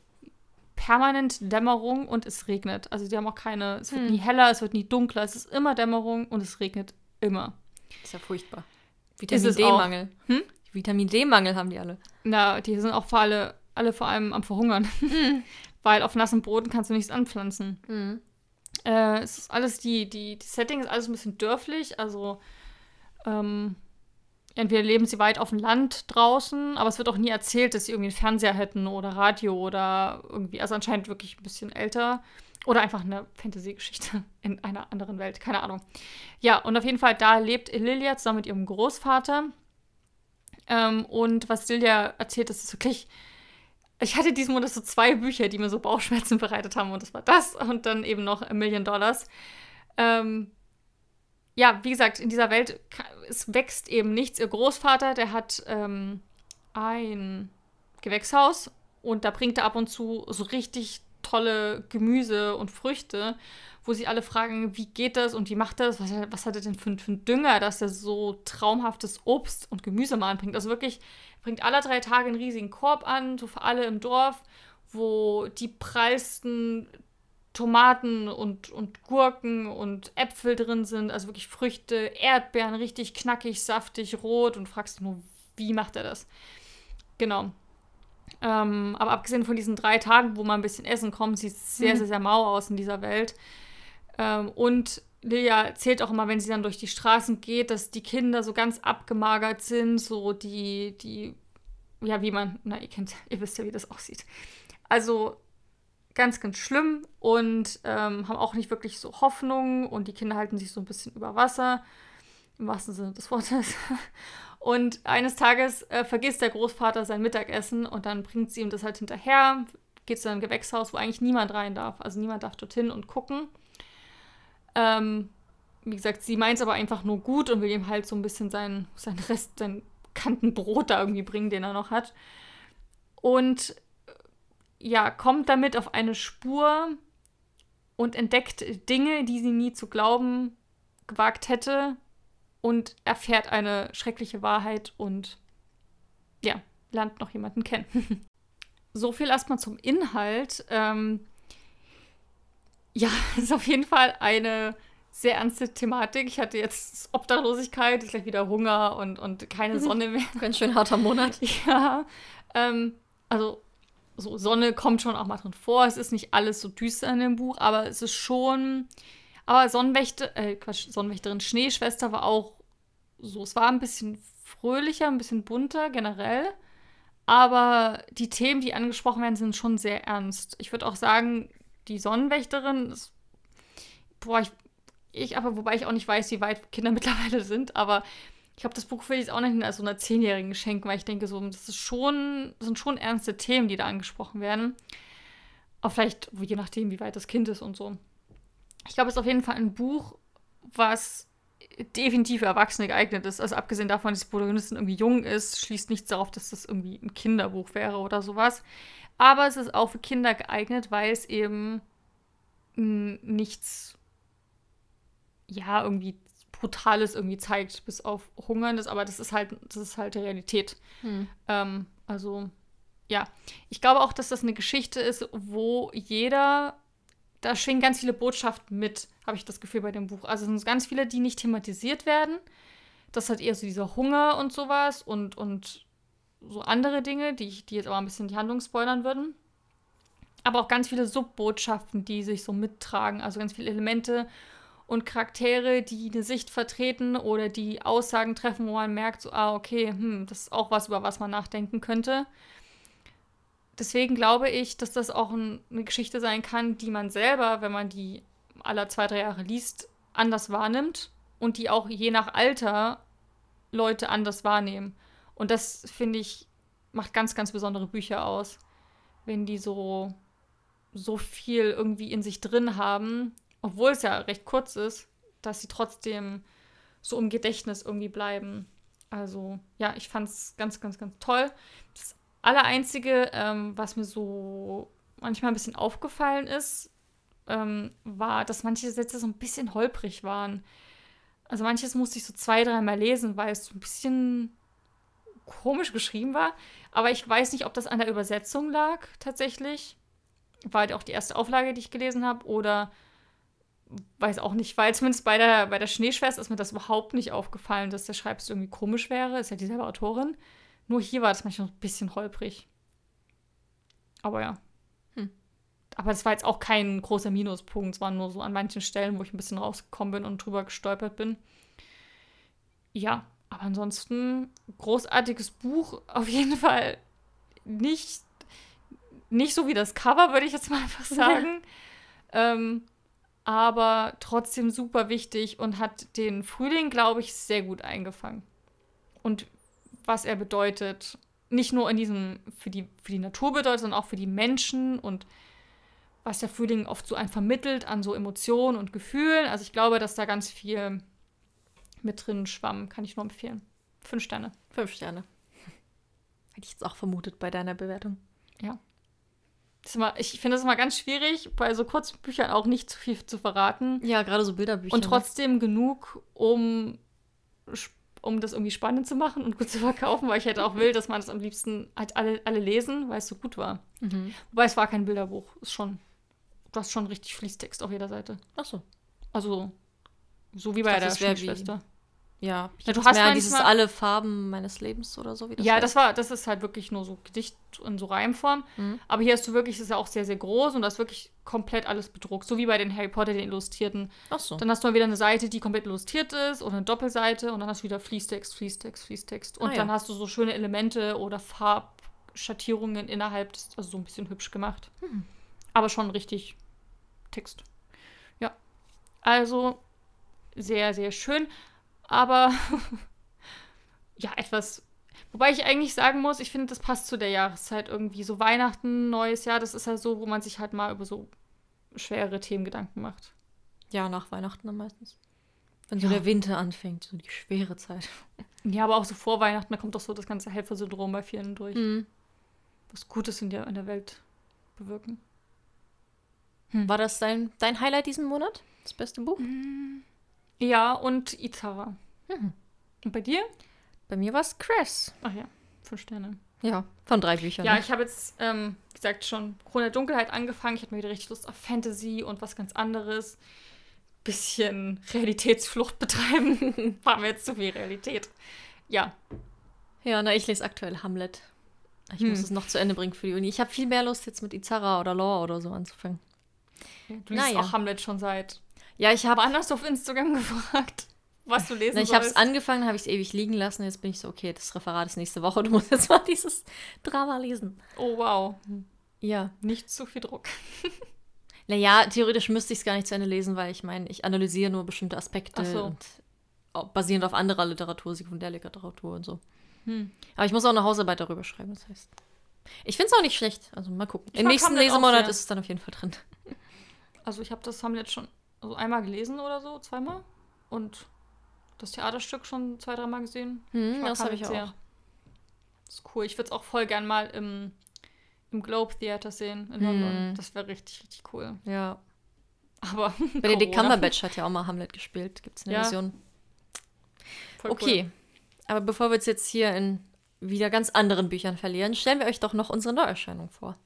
permanent Dämmerung und es regnet. Also die haben auch keine, es wird Hm. nie heller, es wird nie dunkler. Es ist immer Dämmerung und es regnet immer. Ist ja furchtbar. Vitamin D-Mangel. Hm? Vitamin D-Mangel haben die alle. Na, die sind auch vor alle, alle vor allem am Verhungern. [LAUGHS] Weil auf nassem Boden kannst du nichts anpflanzen. Mhm. Äh, es ist alles, die, die, die Setting ist alles ein bisschen dörflich. Also, ähm, entweder leben sie weit auf dem Land draußen, aber es wird auch nie erzählt, dass sie irgendwie einen Fernseher hätten oder Radio oder irgendwie, also anscheinend wirklich ein bisschen älter. Oder einfach eine Fantasy-Geschichte [LAUGHS] in einer anderen Welt, keine Ahnung. Ja, und auf jeden Fall, da lebt Lilia zusammen mit ihrem Großvater. Ähm, und was Lilia erzählt, das ist wirklich ich hatte diesen Monat so zwei Bücher, die mir so Bauchschmerzen [LAUGHS] bereitet haben und das war das und dann eben noch A Million Dollars. Ähm, ja, wie gesagt, in dieser Welt, es wächst eben nichts. Ihr Großvater, der hat ähm, ein Gewächshaus und da bringt er ab und zu so richtig tolle Gemüse und Früchte, wo sie alle fragen, wie geht das und wie macht das? Was, was hat er denn für, für einen Dünger, dass er so traumhaftes Obst und Gemüse mal anbringt? Also wirklich, bringt alle drei Tage einen riesigen Korb an, so für alle im Dorf, wo die prallsten Tomaten und, und Gurken und Äpfel drin sind, also wirklich Früchte, Erdbeeren, richtig knackig, saftig, rot und fragst dich nur, wie macht er das? Genau. Ähm, aber abgesehen von diesen drei Tagen, wo man ein bisschen essen kommt, sieht es sehr, mhm. sehr, sehr mau aus in dieser Welt. Ähm, und Lea erzählt auch immer, wenn sie dann durch die Straßen geht, dass die Kinder so ganz abgemagert sind, so die, die, ja, wie man, na, ihr kennt, ihr wisst ja, wie das aussieht. Also ganz, ganz schlimm und ähm, haben auch nicht wirklich so Hoffnung und die Kinder halten sich so ein bisschen über Wasser, im wahrsten Sinne des Wortes. Und eines Tages äh, vergisst der Großvater sein Mittagessen und dann bringt sie ihm das halt hinterher, geht zu einem Gewächshaus, wo eigentlich niemand rein darf. Also niemand darf dorthin und gucken. Ähm, wie gesagt, sie meint es aber einfach nur gut und will ihm halt so ein bisschen seinen, seinen Rest, sein Kantenbrot da irgendwie bringen, den er noch hat. Und ja, kommt damit auf eine Spur und entdeckt Dinge, die sie nie zu glauben gewagt hätte und erfährt eine schreckliche Wahrheit und ja, lernt noch jemanden kennen. [LAUGHS] so viel erstmal zum Inhalt. Ähm, ja, [LAUGHS] ist auf jeden Fall eine sehr ernste Thematik. Ich hatte jetzt Obdachlosigkeit, ist gleich wieder Hunger und, und keine Sonne mehr. Ganz schön harter Monat. [LAUGHS] Ja. Ähm, also so Sonne kommt schon auch mal drin vor. Es ist nicht alles so düster in dem Buch, aber es ist schon. Aber Sonnenwächter, äh, Quatsch, Sonnenwächterin Schneeschwester war auch so. Es war ein bisschen fröhlicher, ein bisschen bunter generell. Aber die Themen, die angesprochen werden, sind schon sehr ernst. Ich würde auch sagen, die Sonnenwächterin ist. Boah, ich, ich, aber wobei ich auch nicht weiß, wie weit Kinder [LAUGHS] mittlerweile sind, aber ich glaube, das Buch will ich auch nicht als so einer Zehnjährigen schenken, weil ich denke, so, das ist schon, das sind schon ernste Themen, die da angesprochen werden. Auch vielleicht, je nachdem, wie weit das Kind ist und so. Ich glaube, es ist auf jeden Fall ein Buch, was definitiv für Erwachsene geeignet ist. Also abgesehen davon, dass die Protagonistin irgendwie jung ist, schließt nichts darauf, dass das irgendwie ein Kinderbuch wäre oder sowas. Aber es ist auch für Kinder geeignet, weil es eben nichts, ja, irgendwie Brutales irgendwie zeigt, bis auf Hungerndes, aber das ist halt, das ist halt die Realität. Hm. Ähm, also, ja. Ich glaube auch, dass das eine Geschichte ist, wo jeder, da schwingen ganz viele Botschaften mit, habe ich das Gefühl bei dem Buch. Also es sind ganz viele, die nicht thematisiert werden. Das hat eher so dieser Hunger und sowas und, und so andere Dinge, die, die jetzt aber ein bisschen die Handlung spoilern würden. Aber auch ganz viele Subbotschaften, die sich so mittragen. Also ganz viele Elemente und Charaktere, die eine Sicht vertreten oder die Aussagen treffen, wo man merkt, so, ah, okay, hm, das ist auch was, über was man nachdenken könnte. Deswegen glaube ich, dass das auch ein, eine Geschichte sein kann, die man selber, wenn man die aller zwei, drei Jahre liest, anders wahrnimmt und die auch je nach Alter Leute anders wahrnehmen. Und das, finde ich, macht ganz, ganz besondere Bücher aus, wenn die so, so viel irgendwie in sich drin haben obwohl es ja recht kurz ist, dass sie trotzdem so im Gedächtnis irgendwie bleiben. Also ja, ich fand es ganz, ganz, ganz toll. Das Allereinzige, ähm, was mir so manchmal ein bisschen aufgefallen ist, ähm, war, dass manche Sätze so ein bisschen holprig waren. Also manches musste ich so zwei, dreimal lesen, weil es so ein bisschen komisch geschrieben war. Aber ich weiß nicht, ob das an der Übersetzung lag tatsächlich. War halt auch die erste Auflage, die ich gelesen habe, oder weiß auch nicht, weil zumindest bei der, bei der Schneeschwester ist mir das überhaupt nicht aufgefallen, dass der Schreibstil irgendwie komisch wäre. Ist ja dieselbe Autorin. Nur hier war das manchmal ein bisschen holprig. Aber ja. Hm. Aber es war jetzt auch kein großer Minuspunkt. Es waren nur so an manchen Stellen, wo ich ein bisschen rausgekommen bin und drüber gestolpert bin. Ja, aber ansonsten großartiges Buch. [LAUGHS] Auf jeden Fall nicht, nicht so wie das Cover, würde ich jetzt mal einfach sagen. Ähm, aber trotzdem super wichtig und hat den Frühling, glaube ich, sehr gut eingefangen. Und was er bedeutet nicht nur in diesem, für die, für die Natur bedeutet, sondern auch für die Menschen und was der Frühling oft so ein vermittelt an so Emotionen und Gefühlen. Also ich glaube, dass da ganz viel mit drin schwamm. Kann ich nur empfehlen. Fünf Sterne. Fünf Sterne. [LAUGHS] Hätte ich jetzt auch vermutet bei deiner Bewertung. Ja. Immer, ich finde es immer ganz schwierig, bei so Kurzbüchern auch nicht zu viel zu verraten. Ja, gerade so Bilderbücher. Und trotzdem genug, um, um das irgendwie spannend zu machen und gut zu verkaufen, weil ich hätte auch will, dass man das am liebsten halt alle, alle lesen, weil es so gut war. Mhm. Wobei es war kein Bilderbuch. Ist schon. Du hast schon richtig Fließtext auf jeder Seite. Ach so. Also, so wie bei dachte, der das wär wie- Schwester. Ja, Ja, du hast mehr dieses alle Farben meines Lebens oder so. Wie ja, heißt. das war, das ist halt wirklich nur so Gedicht in so Reimform. Mhm. Aber hier hast du wirklich, das ist ja auch sehr, sehr groß und da ist wirklich komplett alles bedruckt. So wie bei den Harry Potter, den Illustrierten. Ach so. Dann hast du mal wieder eine Seite, die komplett illustriert ist oder eine Doppelseite und dann hast du wieder Fließtext, Fließtext, Fließtext. Und Ah, ja. dann hast du so schöne Elemente oder Farbschattierungen innerhalb des, also so ein bisschen hübsch gemacht. Mhm. Aber schon richtig Text. Ja. Also sehr, sehr schön. Aber [LAUGHS] ja, etwas. Wobei ich eigentlich sagen muss, ich finde, das passt zu der Jahreszeit irgendwie. So Weihnachten, neues Jahr, das ist ja so, wo man sich halt mal über so schwere Themen Gedanken macht. ja, nach Weihnachten dann meistens. Wenn so Ja. der Winter anfängt, so die schwere Zeit. [LAUGHS] Ja, aber auch so vor Weihnachten, da kommt doch so das ganze Helfersyndrom bei vielen durch. Mhm. Was Gutes in der, in der Welt bewirken. War das dein, dein Highlight diesen Monat? Das beste Buch? Ja, und Itara. Mhm. Und bei dir? Bei mir war es Cress. Ach ja, fünf Sterne. Ja, von drei Büchern. Ja, ich habe jetzt, ähm, wie gesagt, schon Krone der Dunkelheit angefangen. Ich hatte mir wieder richtig Lust auf Fantasy und was ganz anderes. Bisschen Realitätsflucht betreiben. [LAUGHS] War mir jetzt zu viel Realität. Ja. ja, na, ich lese aktuell Hamlet. Ich Hm. muss es noch zu Ende bringen für die Uni. Ich habe viel mehr Lust, jetzt mit Izara oder Law oder so anzufangen. Du liest Naja. auch Hamlet schon seit. Ja, ich habe du auf Instagram [LAUGHS] gefragt, was du lesen Na, ich habe es angefangen, habe ich es ewig liegen lassen. Jetzt bin ich so, okay, das Referat ist nächste Woche. Du musst jetzt mal [LAUGHS] dieses Drama lesen. Oh, wow. Ja. Nicht zu viel Druck. [LAUGHS] Naja, theoretisch müsste ich es gar nicht zu Ende lesen, weil ich meine, ich analysiere nur bestimmte Aspekte so. und auch basierend auf anderer Literatur, Sekundärliteratur und so. Hm. Aber ich muss auch eine Hausarbeit darüber schreiben, das heißt. Ich finde es auch nicht schlecht. Also mal gucken. Ich Im nächsten Hamlet auch Lesemonat ist es dann auf jeden Fall drin. Also ich habe das Hamlet schon also einmal gelesen oder so, zweimal. Und das Theaterstück schon zwei, dreimal gesehen. Hm, das habe ich sehr. auch. Das ist cool. Ich würde es auch voll gern mal im, im Globe Theater sehen in Hm. London. Das wäre richtig, richtig cool. Ja. Aber [LAUGHS] Benedict. Cumberbatch hat ja auch mal Hamlet gespielt. Gibt es eine Ja. Version. Voll Okay. Aber bevor wir uns jetzt hier in wieder ganz anderen Büchern verlieren, stellen wir euch doch noch unsere Neuerscheinung vor.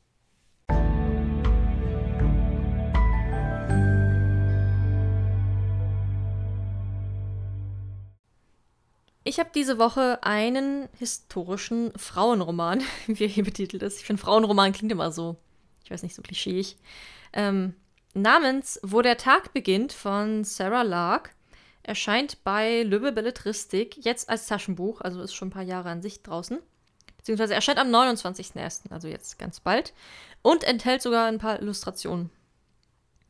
Ich habe diese Woche einen historischen Frauenroman, [LAUGHS] wie er hier betitelt ist. Ich finde, Frauenroman klingt immer so, ich weiß nicht, so klischeeig. Ähm, namens Wo der Tag beginnt von Sarah Lark erscheint bei Lübbe Belletristik jetzt als Taschenbuch, also ist schon ein paar Jahre an sich draußen. Beziehungsweise erscheint am 29.01., also jetzt ganz bald. Und enthält sogar ein paar Illustrationen.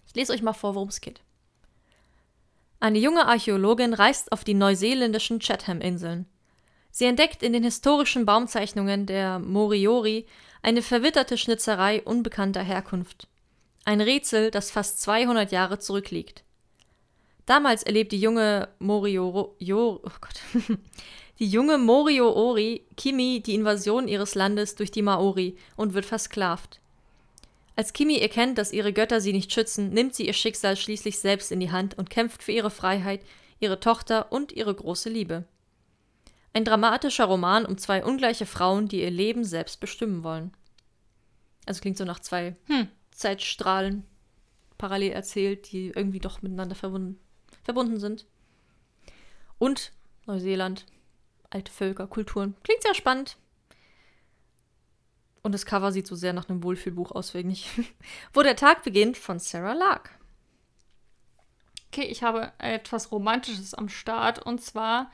Ich lese euch mal vor, worum es geht. Eine junge Archäologin reist auf die neuseeländischen Chatham-Inseln. Sie entdeckt in den historischen Baumzeichnungen der Moriori eine verwitterte Schnitzerei unbekannter Herkunft. Ein Rätsel, das fast 200 Jahre zurückliegt. Damals erlebt die junge Morioro, jo, oh [LAUGHS] die junge Moriori Kimi die Invasion ihres Landes durch die Maori und wird versklavt. Als Kimi erkennt, dass ihre Götter sie nicht schützen, nimmt sie ihr Schicksal schließlich selbst in die Hand und kämpft für ihre Freiheit, ihre Tochter und ihre große Liebe. Ein dramatischer Roman um zwei ungleiche Frauen, die ihr Leben selbst bestimmen wollen. Also klingt so nach zwei Hm. Zeitstrahlen parallel erzählt, die irgendwie doch miteinander verbunden, verbunden sind. Und Neuseeland, alte Völker, Kulturen. Klingt sehr spannend. Und das Cover sieht so sehr nach einem Wohlfühlbuch aus, wegen ich. [LAUGHS] Wo der Tag beginnt von Sarah Lark. Okay, ich habe etwas Romantisches am Start und zwar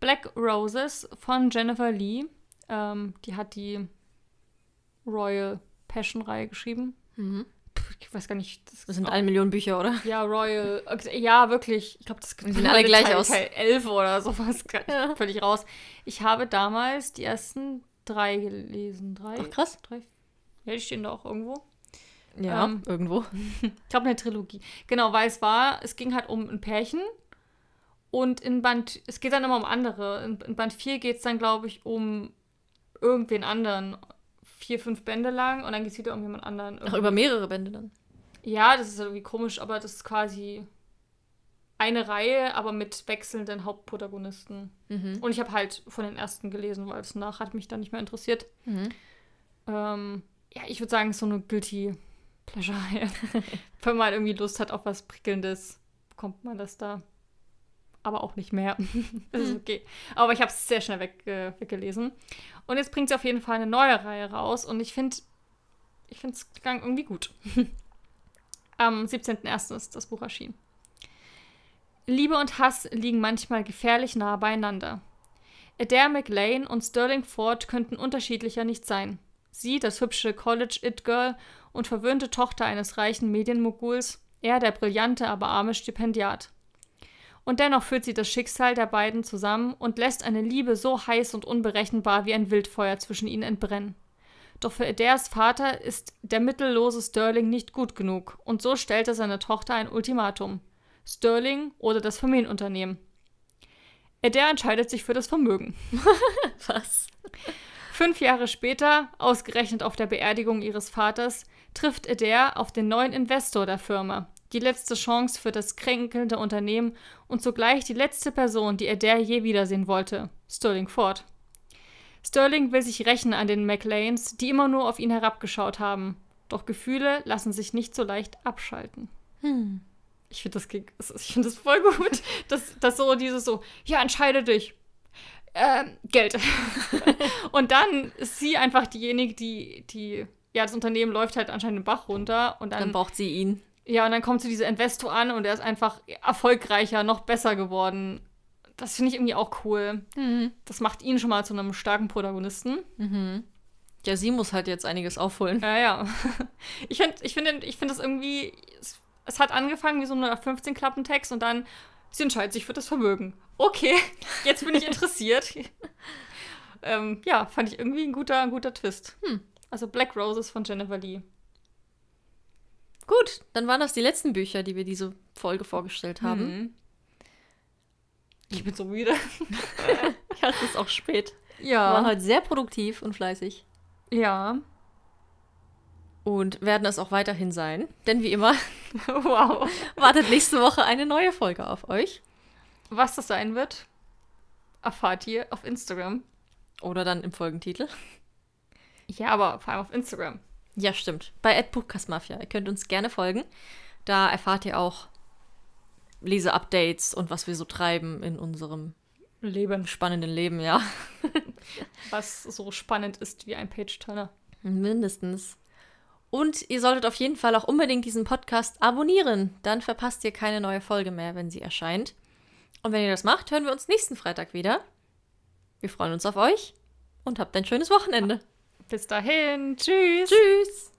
Black Roses von Jennifer Lee. Ähm, die hat die Royal Passion-Reihe geschrieben. Puh, Ich weiß gar nicht. Das sind alle Millionen Bücher, oder? Ja, Royal. okay, Ja, wirklich. Ich glaube, das sehen alle gleich Teil, aus. Teil 11 oder sowas. [LAUGHS] Ja. Völlig raus. Ich habe damals die ersten drei gelesen. Drei? Ach, krass. Drei? Ja, die stehen da auch irgendwo. Ja, Ähm, irgendwo. [LAUGHS] Ich glaube, eine Trilogie. Genau, weil es war, es ging halt um ein Pärchen. Und in Band, es geht dann immer um andere. In, in Band 4 geht es dann, glaube ich, um irgendwen anderen. Vier, fünf Bände lang und dann geht es wieder um jemand anderen. Ach, über mehrere Bände dann. Ja, das ist irgendwie komisch, aber das ist quasi eine Reihe, aber mit wechselnden Hauptprotagonisten. Mhm. Und ich habe halt von den ersten gelesen, weil es nach hat mich dann nicht mehr interessiert. Mhm. Ähm, ja, ich würde sagen, es ist so eine Guilty Pleasure. [LAUGHS] Wenn man irgendwie Lust hat auf was Prickelndes, bekommt man das da. Aber auch nicht mehr. [LAUGHS] das ist Hm. okay. Aber ich habe es sehr schnell weg, äh, weggelesen. Und jetzt bringt sie auf jeden Fall eine neue Reihe raus. Und ich finde, ich finde es irgendwie gut. [LAUGHS] Am 17.01. ist das Buch erschienen. Liebe und Hass liegen manchmal gefährlich nah beieinander. Adair McLean und Sterling Ford könnten unterschiedlicher nicht sein. Sie, das hübsche College-It-Girl und verwöhnte Tochter eines reichen Medienmoguls, er der brillante, aber arme Stipendiat. Und dennoch führt sie das Schicksal der beiden zusammen und lässt eine Liebe so heiß und unberechenbar wie ein Wildfeuer zwischen ihnen entbrennen. Doch für Adairs Vater ist der mittellose Sterling nicht gut genug, und so stellt er seiner Tochter ein Ultimatum. Sterling oder das Familienunternehmen. Adair entscheidet sich für das Vermögen. [LAUGHS] Was? Fünf Jahre später, ausgerechnet auf der Beerdigung ihres Vaters, trifft Adair auf den neuen Investor der Firma. Die letzte Chance für das kränkelnde Unternehmen und zugleich die letzte Person, die Adair je wiedersehen wollte, Sterling Ford. Sterling will sich rächen an den McLeans, die immer nur auf ihn herabgeschaut haben. Doch Gefühle lassen sich nicht so leicht abschalten. Hm. Ich finde das, ich find das voll gut, [LAUGHS] dass, dass so dieses so, ja, entscheide dich. Ähm, Geld. [LAUGHS] und dann ist sie einfach diejenige, die, die, ja, das Unternehmen läuft halt anscheinend den Bach runter und Dann dann, braucht sie ihn. ja, und dann kommt zu dieser Investor an und er ist einfach erfolgreicher, noch besser geworden. Das finde ich irgendwie auch cool. Mhm. Das macht ihn schon mal zu einem starken Protagonisten. Mhm. Ja, sie muss halt jetzt einiges aufholen. Ja, ja. [LAUGHS] Ich finde, ich finde, ich finde das irgendwie. Es, es hat angefangen wie so ein 15 Klappentext und dann sie entscheidet sich für das Vermögen. Okay, jetzt bin ich [LAUGHS] interessiert. ähm, ja, fand ich irgendwie ein guter, ein guter Twist. Hm. Also Black Roses von Jennifer Lee. Gut, dann waren das die letzten Bücher, die wir diese Folge vorgestellt haben. Mhm. Ich bin so müde. [LAUGHS] Ja, es ist auch spät. Wir waren Ja. heute sehr produktiv und fleißig. Ja. Und werden es auch weiterhin sein. Denn wie immer [LAUGHS] wow. wartet nächste Woche eine neue Folge auf euch. Was das sein wird, erfahrt ihr auf Instagram. Oder dann im Folgentitel. Ja, aber vor allem auf Instagram. Ja, stimmt. Bei Buchkastmafia. Ihr könnt uns gerne folgen. Da erfahrt ihr auch Leseupdates und was wir so treiben in unserem Leben. spannenden Leben, ja. [LAUGHS] Was so spannend ist wie ein Page-Turner. Mindestens. Und ihr solltet auf jeden Fall auch unbedingt diesen Podcast abonnieren. Dann verpasst ihr keine neue Folge mehr, wenn sie erscheint. Und wenn ihr das macht, hören wir uns nächsten Freitag wieder. Wir freuen uns auf euch und habt ein schönes Wochenende. Bis dahin. Tschüss. Tschüss!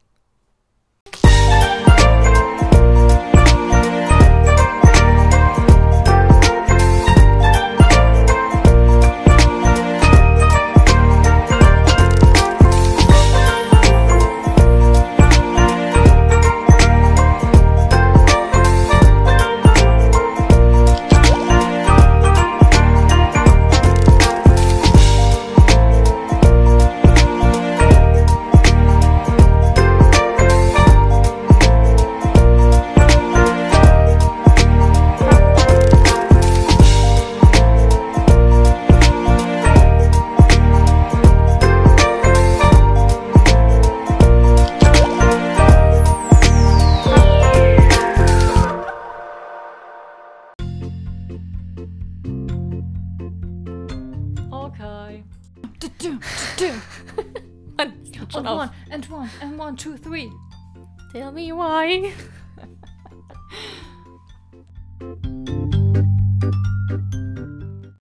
Two, three. Tell me why. [LAUGHS]